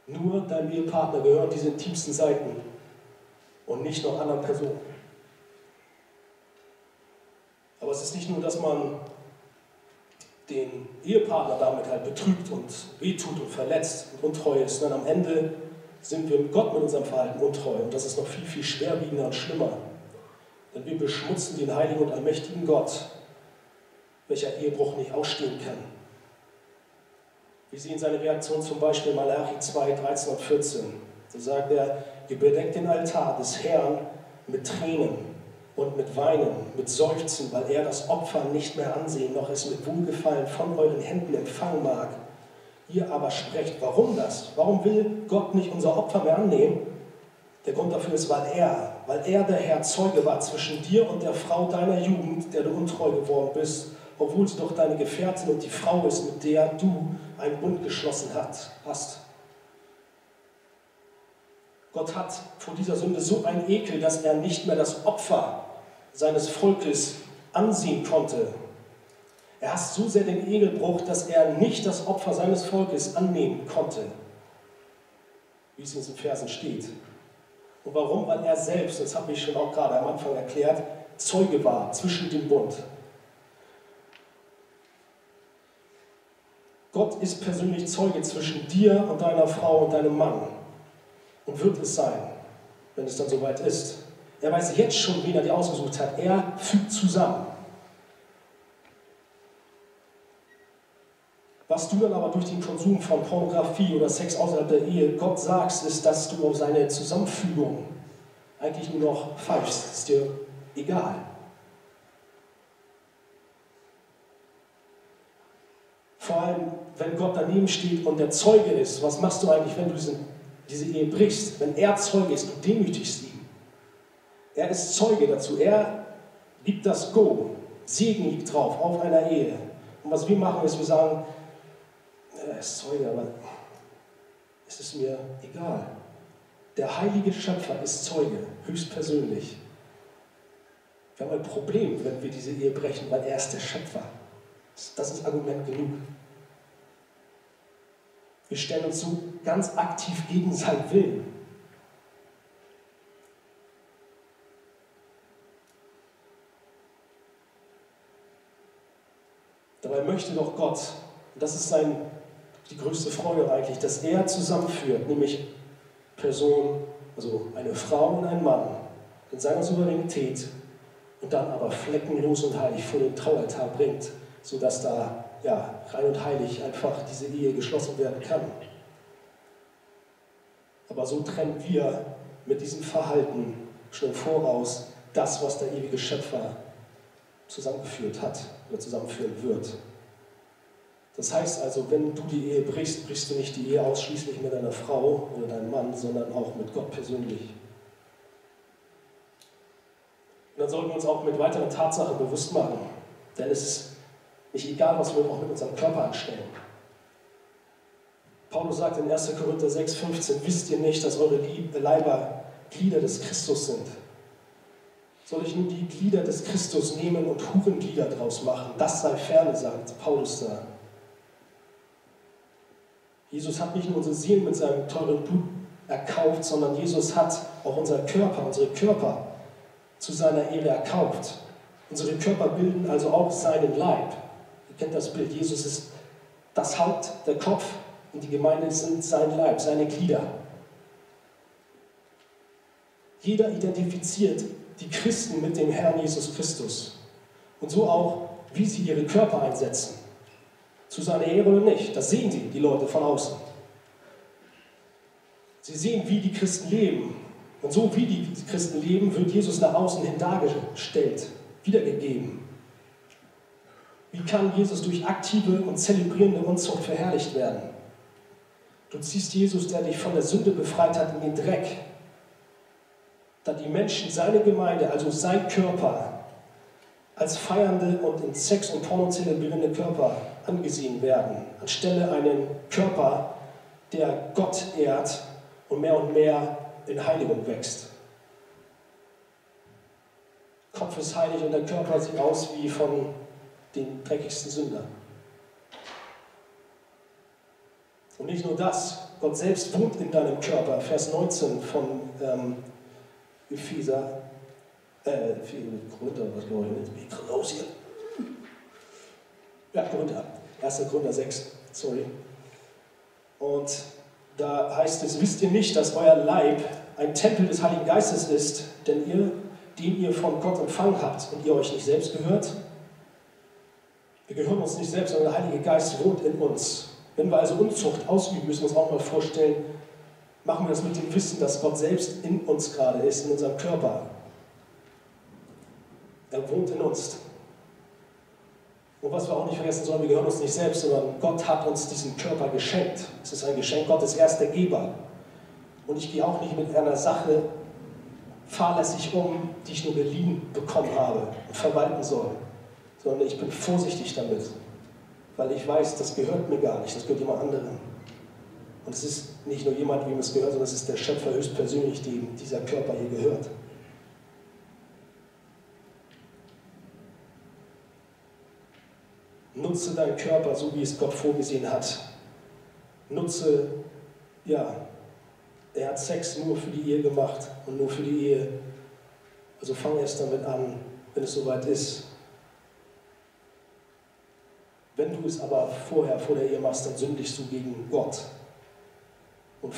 Speaker 1: Nur deinem Ehepartner gehören diese intimsten Seiten und nicht noch anderen Personen. Aber es ist nicht nur, dass man den Ehepartner damit halt betrügt und wehtut und verletzt und untreu ist, sondern am Ende sind wir Gott mit unserem Verhalten untreu. Und das ist noch viel, viel schwerwiegender und schlimmer. Denn wir beschmutzen den heiligen und allmächtigen Gott, welcher Ehebruch nicht ausstehen kann. Wir sehen seine Reaktion zum Beispiel in Malachi 2, 13 und 14. So sagt er, ihr bedeckt den Altar des Herrn mit Tränen und mit Weinen, mit Seufzen, weil er das Opfer nicht mehr ansehen, noch es mit Wohlgefallen von euren Händen empfangen mag. Ihr aber sprecht, warum das? Warum will Gott nicht unser Opfer mehr annehmen? Der Grund dafür ist, weil er, weil er der Herr Zeuge war zwischen dir und der Frau deiner Jugend, der du untreu geworden bist, obwohl sie doch deine Gefährtin und die Frau ist, mit der du einen Bund geschlossen hast. Gott hat vor dieser Sünde so einen Ekel, dass er nicht mehr das Opfer seines Volkes ansehen konnte. Er hasst so sehr den Egelbruch, dass er nicht das Opfer seines Volkes annehmen konnte, wie es in diesen Versen steht. Und warum? Weil er selbst, das habe ich schon auch gerade am Anfang erklärt, Zeuge war zwischen dem Bund. Gott ist persönlich Zeuge zwischen dir und deiner Frau und deinem Mann und wird es sein, wenn es dann soweit ist. Er weiß jetzt schon, wen er dir ausgesucht hat. Er fügt zusammen. Was du dann aber durch den Konsum von Pornografie oder Sex außerhalb der Ehe Gott sagst, ist, dass du auf seine Zusammenfügung eigentlich nur noch pfeifst. Ist dir egal. Vor allem, wenn Gott daneben steht und der Zeuge ist, was machst du eigentlich, wenn du diese, diese Ehe brichst? Wenn er Zeuge ist, du demütigst ihn. Er ist Zeuge dazu. Er gibt das Go. Segen liegt drauf auf einer Ehe. Und was wir machen, ist, wir sagen, er ist Zeuge, aber es ist mir egal. Der heilige Schöpfer ist Zeuge, höchstpersönlich. Wir haben ein Problem, wenn wir diese Ehe brechen, weil er ist der Schöpfer. Das ist Argument genug. Wir stellen uns so ganz aktiv gegen seinen Willen. Dabei möchte doch Gott, und das ist sein, die größte Freude eigentlich, dass er zusammenführt, nämlich Personen, also eine Frau und ein Mann, in seiner Souveränität und dann aber fleckenlos und heilig vor den Traualtar bringt sodass da ja, rein und heilig einfach diese Ehe geschlossen werden kann. Aber so trennen wir mit diesem Verhalten schon im Voraus das, was der ewige Schöpfer zusammengeführt hat oder zusammenführen wird. Das heißt also, wenn du die Ehe brichst, brichst du nicht die Ehe ausschließlich mit deiner Frau oder deinem Mann, sondern auch mit Gott persönlich. Und dann sollten wir uns auch mit weiteren Tatsachen bewusst machen, denn es ist nicht egal, was wir auch mit unserem Körper anstellen. Paulus sagt in 1. Korinther 6, 15, wisst ihr nicht, dass eure Leiber Glieder des Christus sind? Soll ich nun die Glieder des Christus nehmen und Hurenglieder draus machen? Das sei ferne, sagt Paulus da. Jesus hat nicht nur unsere Seelen mit seinem teuren Blut erkauft, sondern Jesus hat auch unser Körper, unsere Körper zu seiner Ehre erkauft. Unsere Körper bilden also auch seinen Leib. Ihr kennt das Bild. Jesus ist das Haupt, der Kopf und die Gemeinde sind sein Leib, seine Glieder. Jeder identifiziert die Christen mit dem Herrn Jesus Christus. Und so auch, wie sie ihre Körper einsetzen. Zu seiner Ehre oder nicht. Das sehen die, die Leute von außen. Sie sehen, wie die Christen leben. Und so wie die Christen leben, wird Jesus nach außen hin dargestellt, wiedergegeben. Wie kann Jesus durch aktive und zelebrierende Unzucht verherrlicht werden? Du ziehst Jesus, der dich von der Sünde befreit hat, in den Dreck. Da die Menschen, seine Gemeinde, also sein Körper, als feiernde und in Sex und Porno zelebrierende Körper angesehen werden, anstelle einen Körper, der Gott ehrt und mehr und mehr in Heiligung wächst. Kopf ist heilig und der Körper sieht aus wie von den dreckigsten Sündern. Und nicht nur das, Gott selbst wohnt in deinem Körper. Vers 19 von ähm, Epheser, äh, Korinther, was glaube ich nicht, wie raus hier. Ja, Korinther, 1. Korinther 6, sorry. Und da heißt es, wisst ihr nicht, dass euer Leib ein Tempel des Heiligen Geistes ist, denn ihr, den ihr von Gott empfangen habt und ihr euch nicht selbst gehört? Wir gehören uns nicht selbst, sondern der Heilige Geist wohnt in uns. Wenn wir also Unzucht ausüben, müssen wir uns auch mal vorstellen, machen wir das mit dem Wissen, dass Gott selbst in uns gerade ist, in unserem Körper. Er wohnt in uns. Und was wir auch nicht vergessen sollen, wir gehören uns nicht selbst, sondern Gott hat uns diesen Körper geschenkt. Es ist ein Geschenk Gottes, er ist der Geber. Und ich gehe auch nicht mit einer Sache fahrlässig um, die ich nur geliehen bekommen habe und verwalten soll, sondern ich bin vorsichtig damit, weil ich weiß, das gehört mir gar nicht, das gehört jemand anderem. Und es ist nicht nur jemand, wem es gehört, sondern es ist der Schöpfer höchstpersönlich, dem dieser Körper hier gehört. Nutze deinen Körper so, wie es Gott vorgesehen hat. Nutze, ja, er hat Sex nur für die Ehe gemacht und nur für die Ehe. Also fang erst damit an, wenn es soweit ist. Wenn du es aber vorher, vor der Ehe machst, dann sündigst du gegen Gott. Und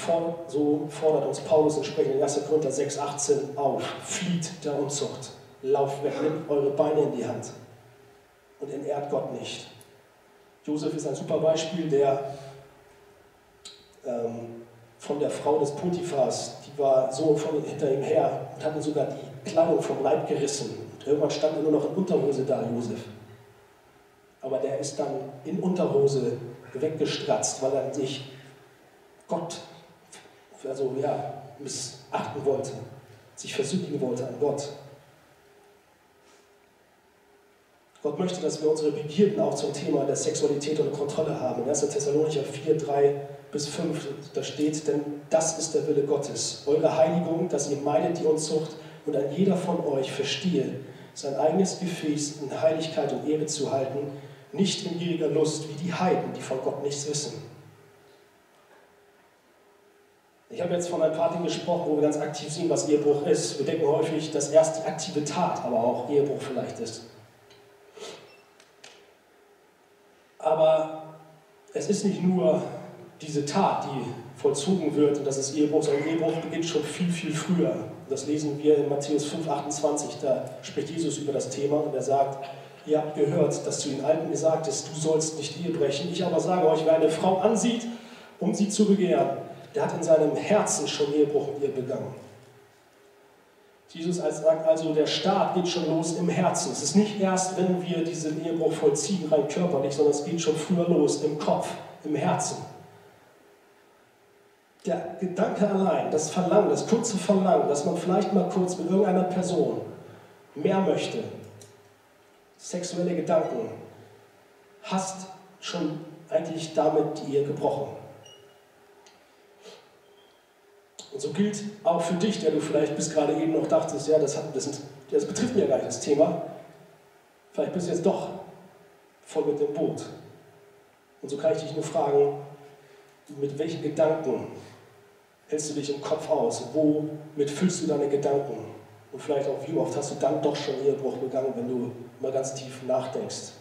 Speaker 1: so fordert uns Paulus entsprechend in 1. Korinther 6, 18 auf. Flieht der Unzucht. Lauft weg, nehmt eure Beine in die Hand und entehrt Gott nicht. Josef ist ein super Beispiel, der ähm, von der Frau des Potiphas, die war so von hinter ihm her und hat ihm sogar die Kleidung vom Leib gerissen. Und irgendwann stand er nur noch in Unterhose da, Josef. Aber der ist dann in Unterhose weggestratzt, weil er sich Gott also, ja, missachten wollte, sich versündigen wollte an Gott. Gott möchte, dass wir unsere Begierden auch zum Thema der Sexualität und Kontrolle haben. In 1. Thessalonicher 4, 3 bis 5, da steht, denn das ist der Wille Gottes, eure Heiligung, dass ihr meidet die Unzucht und ein jeder von euch verstehe, sein eigenes Gefäß in Heiligkeit und Ehre zu halten, nicht in gieriger Lust wie die Heiden, die von Gott nichts wissen. Ich habe jetzt von ein paar Dingen gesprochen, wo wir ganz aktiv sehen, was Ehebruch ist. Wir denken häufig, dass erst die aktive Tat aber auch Ehebruch vielleicht ist. Aber es ist nicht nur diese Tat, die vollzogen wird, und das ist Ehebruch, sondern Ehebruch beginnt schon viel, viel früher. Das lesen wir in Matthäus 5, 28, da spricht Jesus über das Thema und er sagt, ihr habt gehört, dass zu den Alten gesagt ist, du sollst nicht Ehe brechen. Ich aber sage euch, wer eine Frau ansieht, um sie zu begehren, der hat in seinem Herzen schon Ehebruch mit ihr begangen. Jesus sagt also, der Start geht schon los im Herzen. Es ist nicht erst, wenn wir diesen Ehebruch vollziehen, rein körperlich, sondern es geht schon früher los, im Kopf, im Herzen. Der Gedanke allein, das Verlangen, das kurze Verlangen, dass man vielleicht mal kurz mit irgendeiner Person mehr möchte, sexuelle Gedanken, hast schon eigentlich damit die Ehe gebrochen. Und so gilt auch für dich, der du vielleicht bis gerade eben noch dachtest, ja, das, hat, das, sind, das betrifft mir gar nicht das Thema. Vielleicht bist du jetzt doch voll mit dem Boot. Und so kann ich dich nur fragen, mit welchen Gedanken hältst du dich im Kopf aus? Womit füllst du deine Gedanken? Und vielleicht auch, wie oft hast du dann doch schon Ehebruch begangen, wenn du mal ganz tief nachdenkst?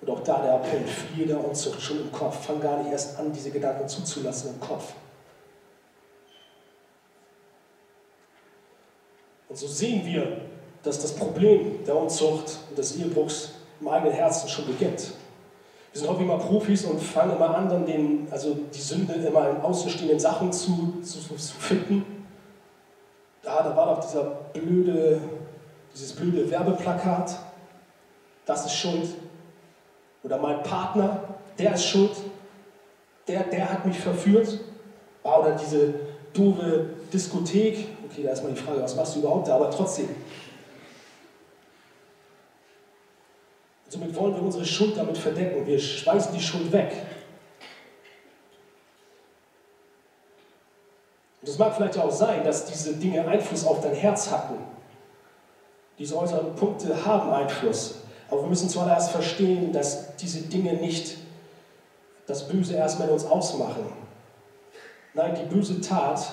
Speaker 1: Und auch da der Appell, fliehe der Unzucht schon im Kopf. Fang gar nicht erst an, diese Gedanken zuzulassen im Kopf. Und so sehen wir, dass das Problem der Unzucht und des Ehebruchs im eigenen Herzen schon beginnt. Wir sind häufig mal Profis und fangen immer an, dann den, also die Sünde immer in außenstehenden Sachen zu, zu, zu finden. Da, da war doch dieser blöde, dieses blöde Werbeplakat, das ist schuld. Oder mein Partner, der ist schuld. Der, der hat mich verführt. Oder diese doofe Diskothek, okay, da ist mal die Frage, was machst du überhaupt da, aber trotzdem. Somit wollen wir unsere Schuld damit verdecken. Wir schmeißen die Schuld weg. Und es mag vielleicht auch sein, dass diese Dinge Einfluss auf dein Herz hatten. Diese äußeren Punkte haben Einfluss. Aber wir müssen zuallererst verstehen, dass diese Dinge nicht das Böse erstmal in uns ausmachen. Nein, die böse Tat,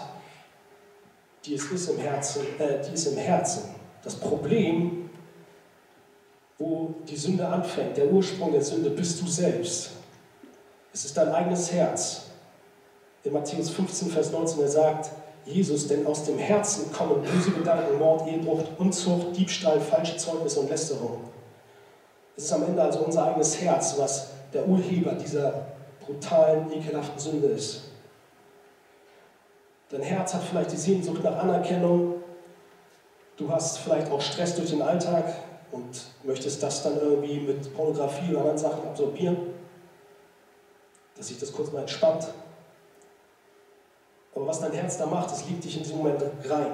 Speaker 1: die es ist im Herzen, äh, die ist im Herzen. Das Problem, wo die Sünde anfängt, der Ursprung der Sünde, bist du selbst. Es ist dein eigenes Herz. In Matthäus 15, Vers 19, er sagt, Jesus, denn aus dem Herzen kommen böse Gedanken, Mord, Ehebruch, Unzucht, Diebstahl, falsche Zeugnisse und Lästerung. Es ist am Ende also unser eigenes Herz, was der Urheber dieser brutalen, ekelhaften Sünde ist. Dein Herz hat vielleicht die Sehnsucht nach Anerkennung. Du hast vielleicht auch Stress durch den Alltag und möchtest das dann irgendwie mit Pornografie oder anderen Sachen absorbieren, dass sich das kurz mal entspannt. Aber was dein Herz da macht, es liebt dich in diesem Moment rein.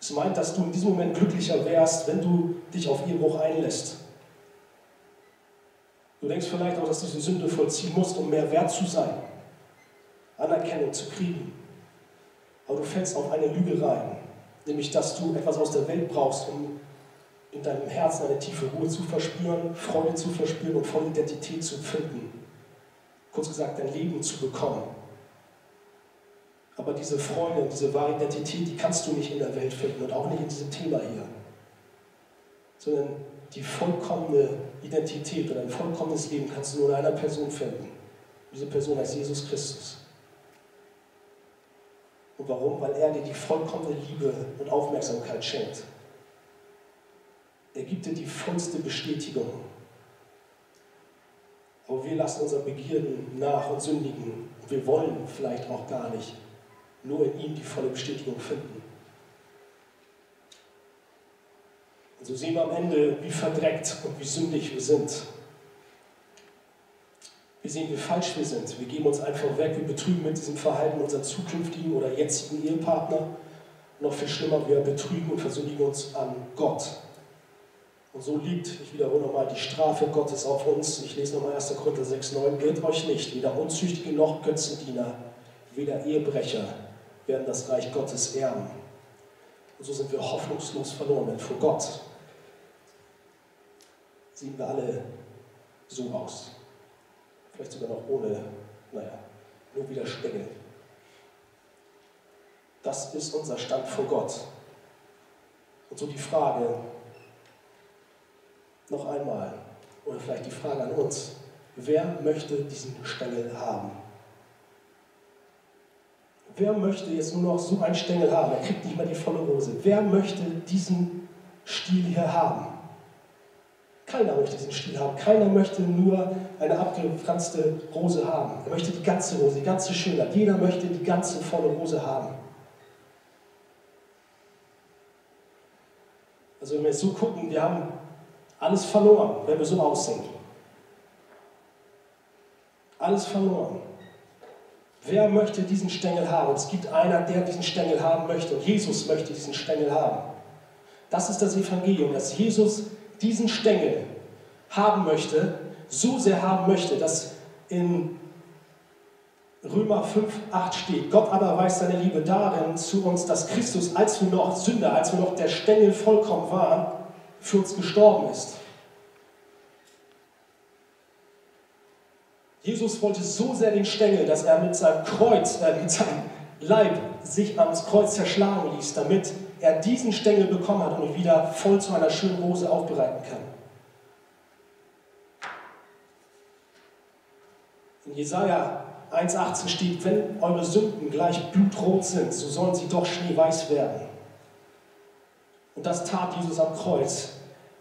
Speaker 1: Es meint, dass du in diesem Moment glücklicher wärst, wenn du dich auf Ehebruch einlässt. Du denkst vielleicht auch, dass du diese Sünde vollziehen musst, um mehr wert zu sein, Anerkennung zu kriegen. Aber du fällst auf eine Lüge rein, nämlich dass du etwas aus der Welt brauchst, um in deinem Herzen eine tiefe Ruhe zu verspüren, Freude zu verspüren und volle Identität zu finden. Kurz gesagt, dein Leben zu bekommen. Aber diese Freude diese wahre Identität, die kannst du nicht in der Welt finden und auch nicht in diesem Thema hier. Sondern die vollkommene Identität und ein vollkommenes Leben kannst du nur in einer Person finden. Diese Person heißt Jesus Christus. Und warum? Weil er dir die vollkommene Liebe und Aufmerksamkeit schenkt. Er gibt dir die vollste Bestätigung. Aber wir lassen unser Begierden nach und sündigen. Und wir wollen vielleicht auch gar nicht nur in ihm die volle Bestätigung finden. Und so sehen wir am Ende, wie verdreckt und wie sündig wir sind. Wir sehen, wie falsch wir sind. Wir geben uns einfach weg. Wir betrügen mit diesem Verhalten unseren zukünftigen oder jetzigen Ehepartner. Noch viel schlimmer, wir betrügen und versündigen uns an Gott. Und so liegt, ich wiederhole nochmal, die Strafe Gottes auf uns. Ich lese nochmal 1. Korinther 6, 9. Irrt euch nicht, weder Unzüchtige noch Götzendiener, weder Ehebrecher werden das Reich Gottes erben. Und so sind wir hoffnungslos verloren, denn vor Gott sehen wir alle so aus. Vielleicht sogar noch ohne, naja, nur wieder Stängel. Das ist unser Stand vor Gott. Und so die Frage, noch einmal, oder vielleicht die Frage an uns, wer möchte diesen Stängel haben? Wer möchte jetzt nur noch so einen Stängel haben? Er kriegt nicht mal die volle Rose. Wer möchte diesen Stiel hier haben? Keiner möchte diesen Stiel haben. Keiner möchte nur eine abgefranste Rose haben. Er möchte die ganze Rose, die ganze Schönheit. Jeder möchte die ganze volle Rose haben. Also wenn wir jetzt so gucken, wir haben alles verloren, wenn wir so aussehen. Alles verloren. Wer möchte diesen Stängel haben? Es gibt einer, der diesen Stängel haben möchte. Und Jesus möchte diesen Stängel haben. Das ist das Evangelium, dass Jesus diesen Stängel haben möchte, so sehr haben möchte, dass in Römer 5, 8 steht, Gott aber weiß seine Liebe darin zu uns, dass Christus, als wir noch Sünder, als wir noch der Stängel vollkommen waren, für uns gestorben ist. Jesus wollte so sehr den Stängel, dass er mit seinem Kreuz, äh, mit seinem Leib sich ans Kreuz zerschlagen ließ, damit er diesen Stängel bekommen hat und ihn wieder voll zu einer schönen Rose aufbereiten kann. In Jesaja 1,18 steht: Wenn eure Sünden gleich blutrot sind, so sollen sie doch schneeweiß werden. Und das tat Jesus am Kreuz.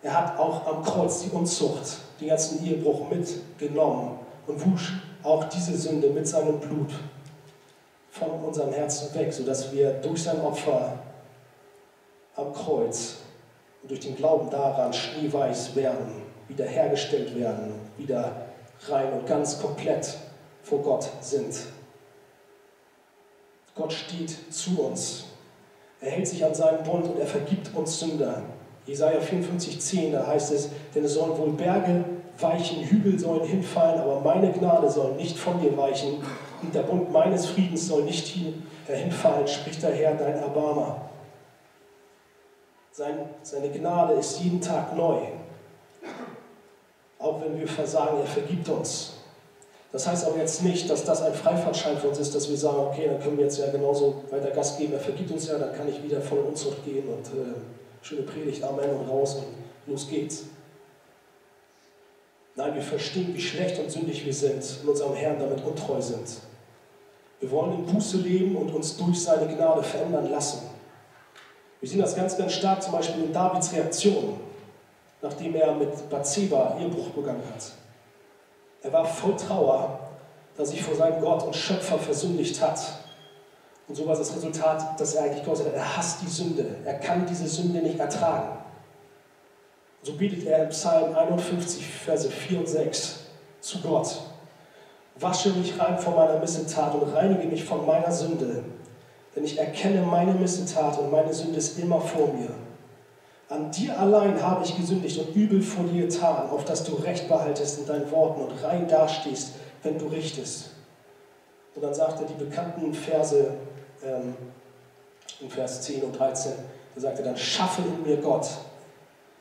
Speaker 1: Er hat auch am Kreuz die Unzucht, den ganzen Ehebruch mitgenommen und wusch auch diese Sünde mit seinem Blut von unserem Herzen weg, sodass wir durch sein Opfer am Kreuz und durch den Glauben daran schneeweiß werden, wiederhergestellt werden, wieder rein und ganz komplett vor Gott sind. Gott steht zu uns. Er hält sich an seinen Bund und er vergibt uns Sünder. Jesaja 54,10, da heißt es, denn es sollen wohl Berge weichen, Hügel sollen hinfallen, aber meine Gnade soll nicht von dir weichen und der Bund meines Friedens soll nicht hinfallen, spricht der Herr, dein Erbarmer. Sein, seine Gnade ist jeden Tag neu. Auch wenn wir versagen, er vergibt uns. Das heißt aber jetzt nicht, dass das ein Freifahrtschein für uns ist, dass wir sagen, okay, dann können wir jetzt ja genauso weiter Gas geben, er vergibt uns ja, dann kann ich wieder voll Unzucht gehen und äh, schöne Predigt, Amen und raus und los geht's. Nein, wir verstehen, wie schlecht und sündig wir sind und unserem Herrn damit untreu sind. Wir wollen in Buße leben und uns durch seine Gnade verändern lassen. Wir sehen das ganz, ganz stark zum Beispiel in Davids Reaktion, nachdem er mit Bathseba Ehebruch begangen hat. Er war voll Trauer, er sich vor seinem Gott und Schöpfer versündigt hat. Und so war das Resultat, dass er eigentlich Gott sagt, er hasst die Sünde. Er kann diese Sünde nicht ertragen. So bietet er im Psalm 51, Verse 4 und 6 zu Gott. Wasche mich rein von meiner Missetat und reinige mich von meiner Sünde. Denn ich erkenne meine Missetat und meine Sünde ist immer vor mir. An dir allein habe ich gesündigt und übel vor dir getan, auf dass du Recht behaltest in deinen Worten und rein dastehst, wenn du richtest. Und dann sagt er die bekannten Verse ähm, in Vers 10 und 13, da sagt er dann, schaffe in mir Gott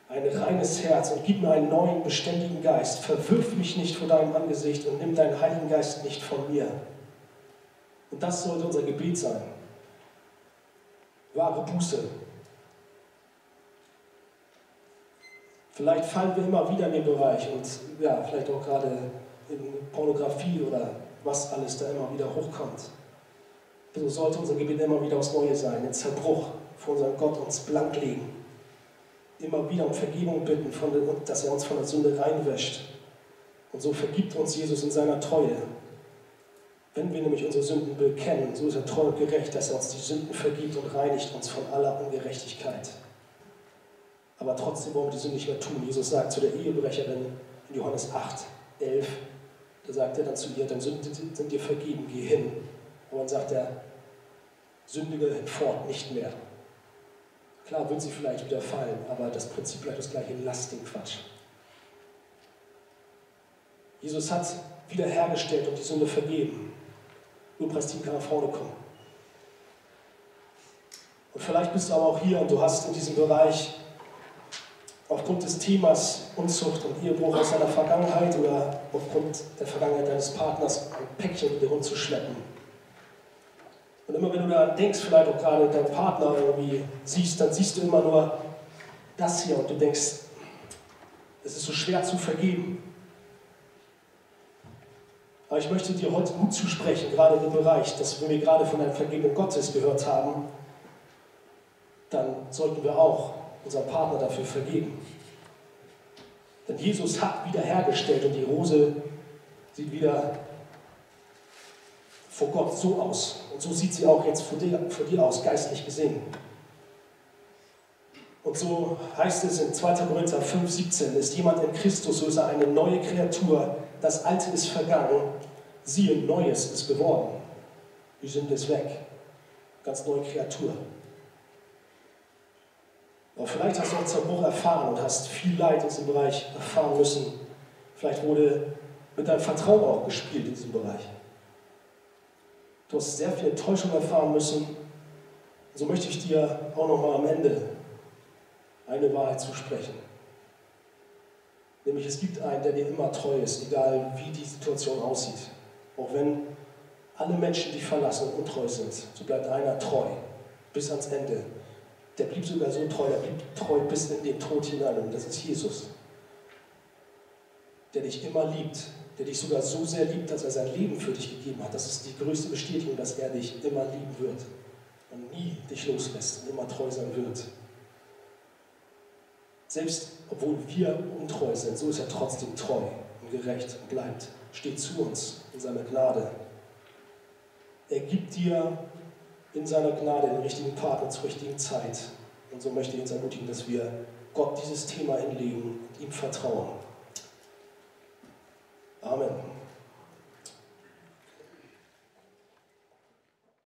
Speaker 1: ein reines Herz und gib mir einen neuen, beständigen Geist. Verwirf mich nicht vor deinem Angesicht und nimm deinen Heiligen Geist nicht von mir. Und das sollte unser Gebet sein. Wahre Buße. Vielleicht fallen wir immer wieder in den Bereich und ja, vielleicht auch gerade in Pornografie oder was alles da immer wieder hochkommt. So sollte unser Gebet immer wieder aufs Neue sein, in Zerbruch vor unserem Gott uns blank legen immer wieder um Vergebung bitten, der, dass er uns von der Sünde reinwäscht. Und so vergibt uns Jesus in seiner Treue. Wenn wir nämlich unsere Sünden bekennen, so ist er treu und gerecht, dass er uns die Sünden vergibt und reinigt uns von aller Ungerechtigkeit. Aber trotzdem wollen wir die Sünde nicht mehr tun. Jesus sagt zu der Ehebrecherin in Johannes 8, 11, da sagt er dann zu ihr, deine Sünden sind dir vergeben, geh hin. Und dann sagt er, sündige fort nicht mehr. Klar wird sie vielleicht wieder fallen, aber das Prinzip bleibt das gleiche, lasst den Quatsch. Jesus hat wiederhergestellt und die Sünde vergeben. Prestin kann nach vorne kommen. Und vielleicht bist du aber auch hier und du hast in diesem Bereich aufgrund des Themas Unzucht und Ehebruch aus deiner Vergangenheit oder aufgrund der Vergangenheit deines Partners ein Päckchen mit dir rumzuschleppen und immer wenn du da denkst, vielleicht auch gerade deinen Partner irgendwie siehst, dann siehst du immer nur das hier und du denkst, es ist so schwer zu vergeben. Aber ich möchte dir heute Mut zusprechen, gerade in dem Bereich, dass wenn wir gerade von der Vergebung Gottes gehört haben, dann sollten wir auch unseren Partner dafür vergeben. Denn Jesus hat wiederhergestellt und die Rose sieht wieder vor Gott so aus. Und so sieht sie auch jetzt vor dir, vor dir aus, geistlich gesehen. Und so heißt es in 2. Korinther 5, 17, ist jemand in Christus, so ist er eine neue Kreatur, das Alte ist vergangen, siehe, Neues ist geworden. Die Sünde ist weg. Ganz neue Kreatur. Aber vielleicht hast du auch Zerbruch erfahren und hast viel Leid in diesem Bereich erfahren müssen. Vielleicht wurde mit deinem Vertrauen auch gespielt in diesem Bereich. Du hast sehr viel Enttäuschung erfahren müssen. So möchte ich dir auch noch mal am Ende eine Wahrheit zusprechen. Nämlich es gibt einen, der dir immer treu ist, egal wie die Situation aussieht. Auch wenn alle Menschen dich verlassen und untreu sind, so bleibt einer treu bis ans Ende. Der blieb sogar so treu, der blieb treu bis in den Tod hinein. Und das ist Jesus, der dich immer liebt, der dich sogar so sehr liebt, dass er sein Leben für dich gegeben hat. Das ist die größte Bestätigung, dass er dich immer lieben wird und nie dich loslässt und immer treu sein wird. Selbst obwohl wir untreu sind, so ist er trotzdem treu und gerecht und bleibt, steht zu uns in seiner Gnade. Er gibt dir in seiner Gnade den richtigen Partner zur richtigen Zeit. Und so möchte ich uns ermutigen, dass wir Gott dieses Thema hinlegen und ihm vertrauen. Amen.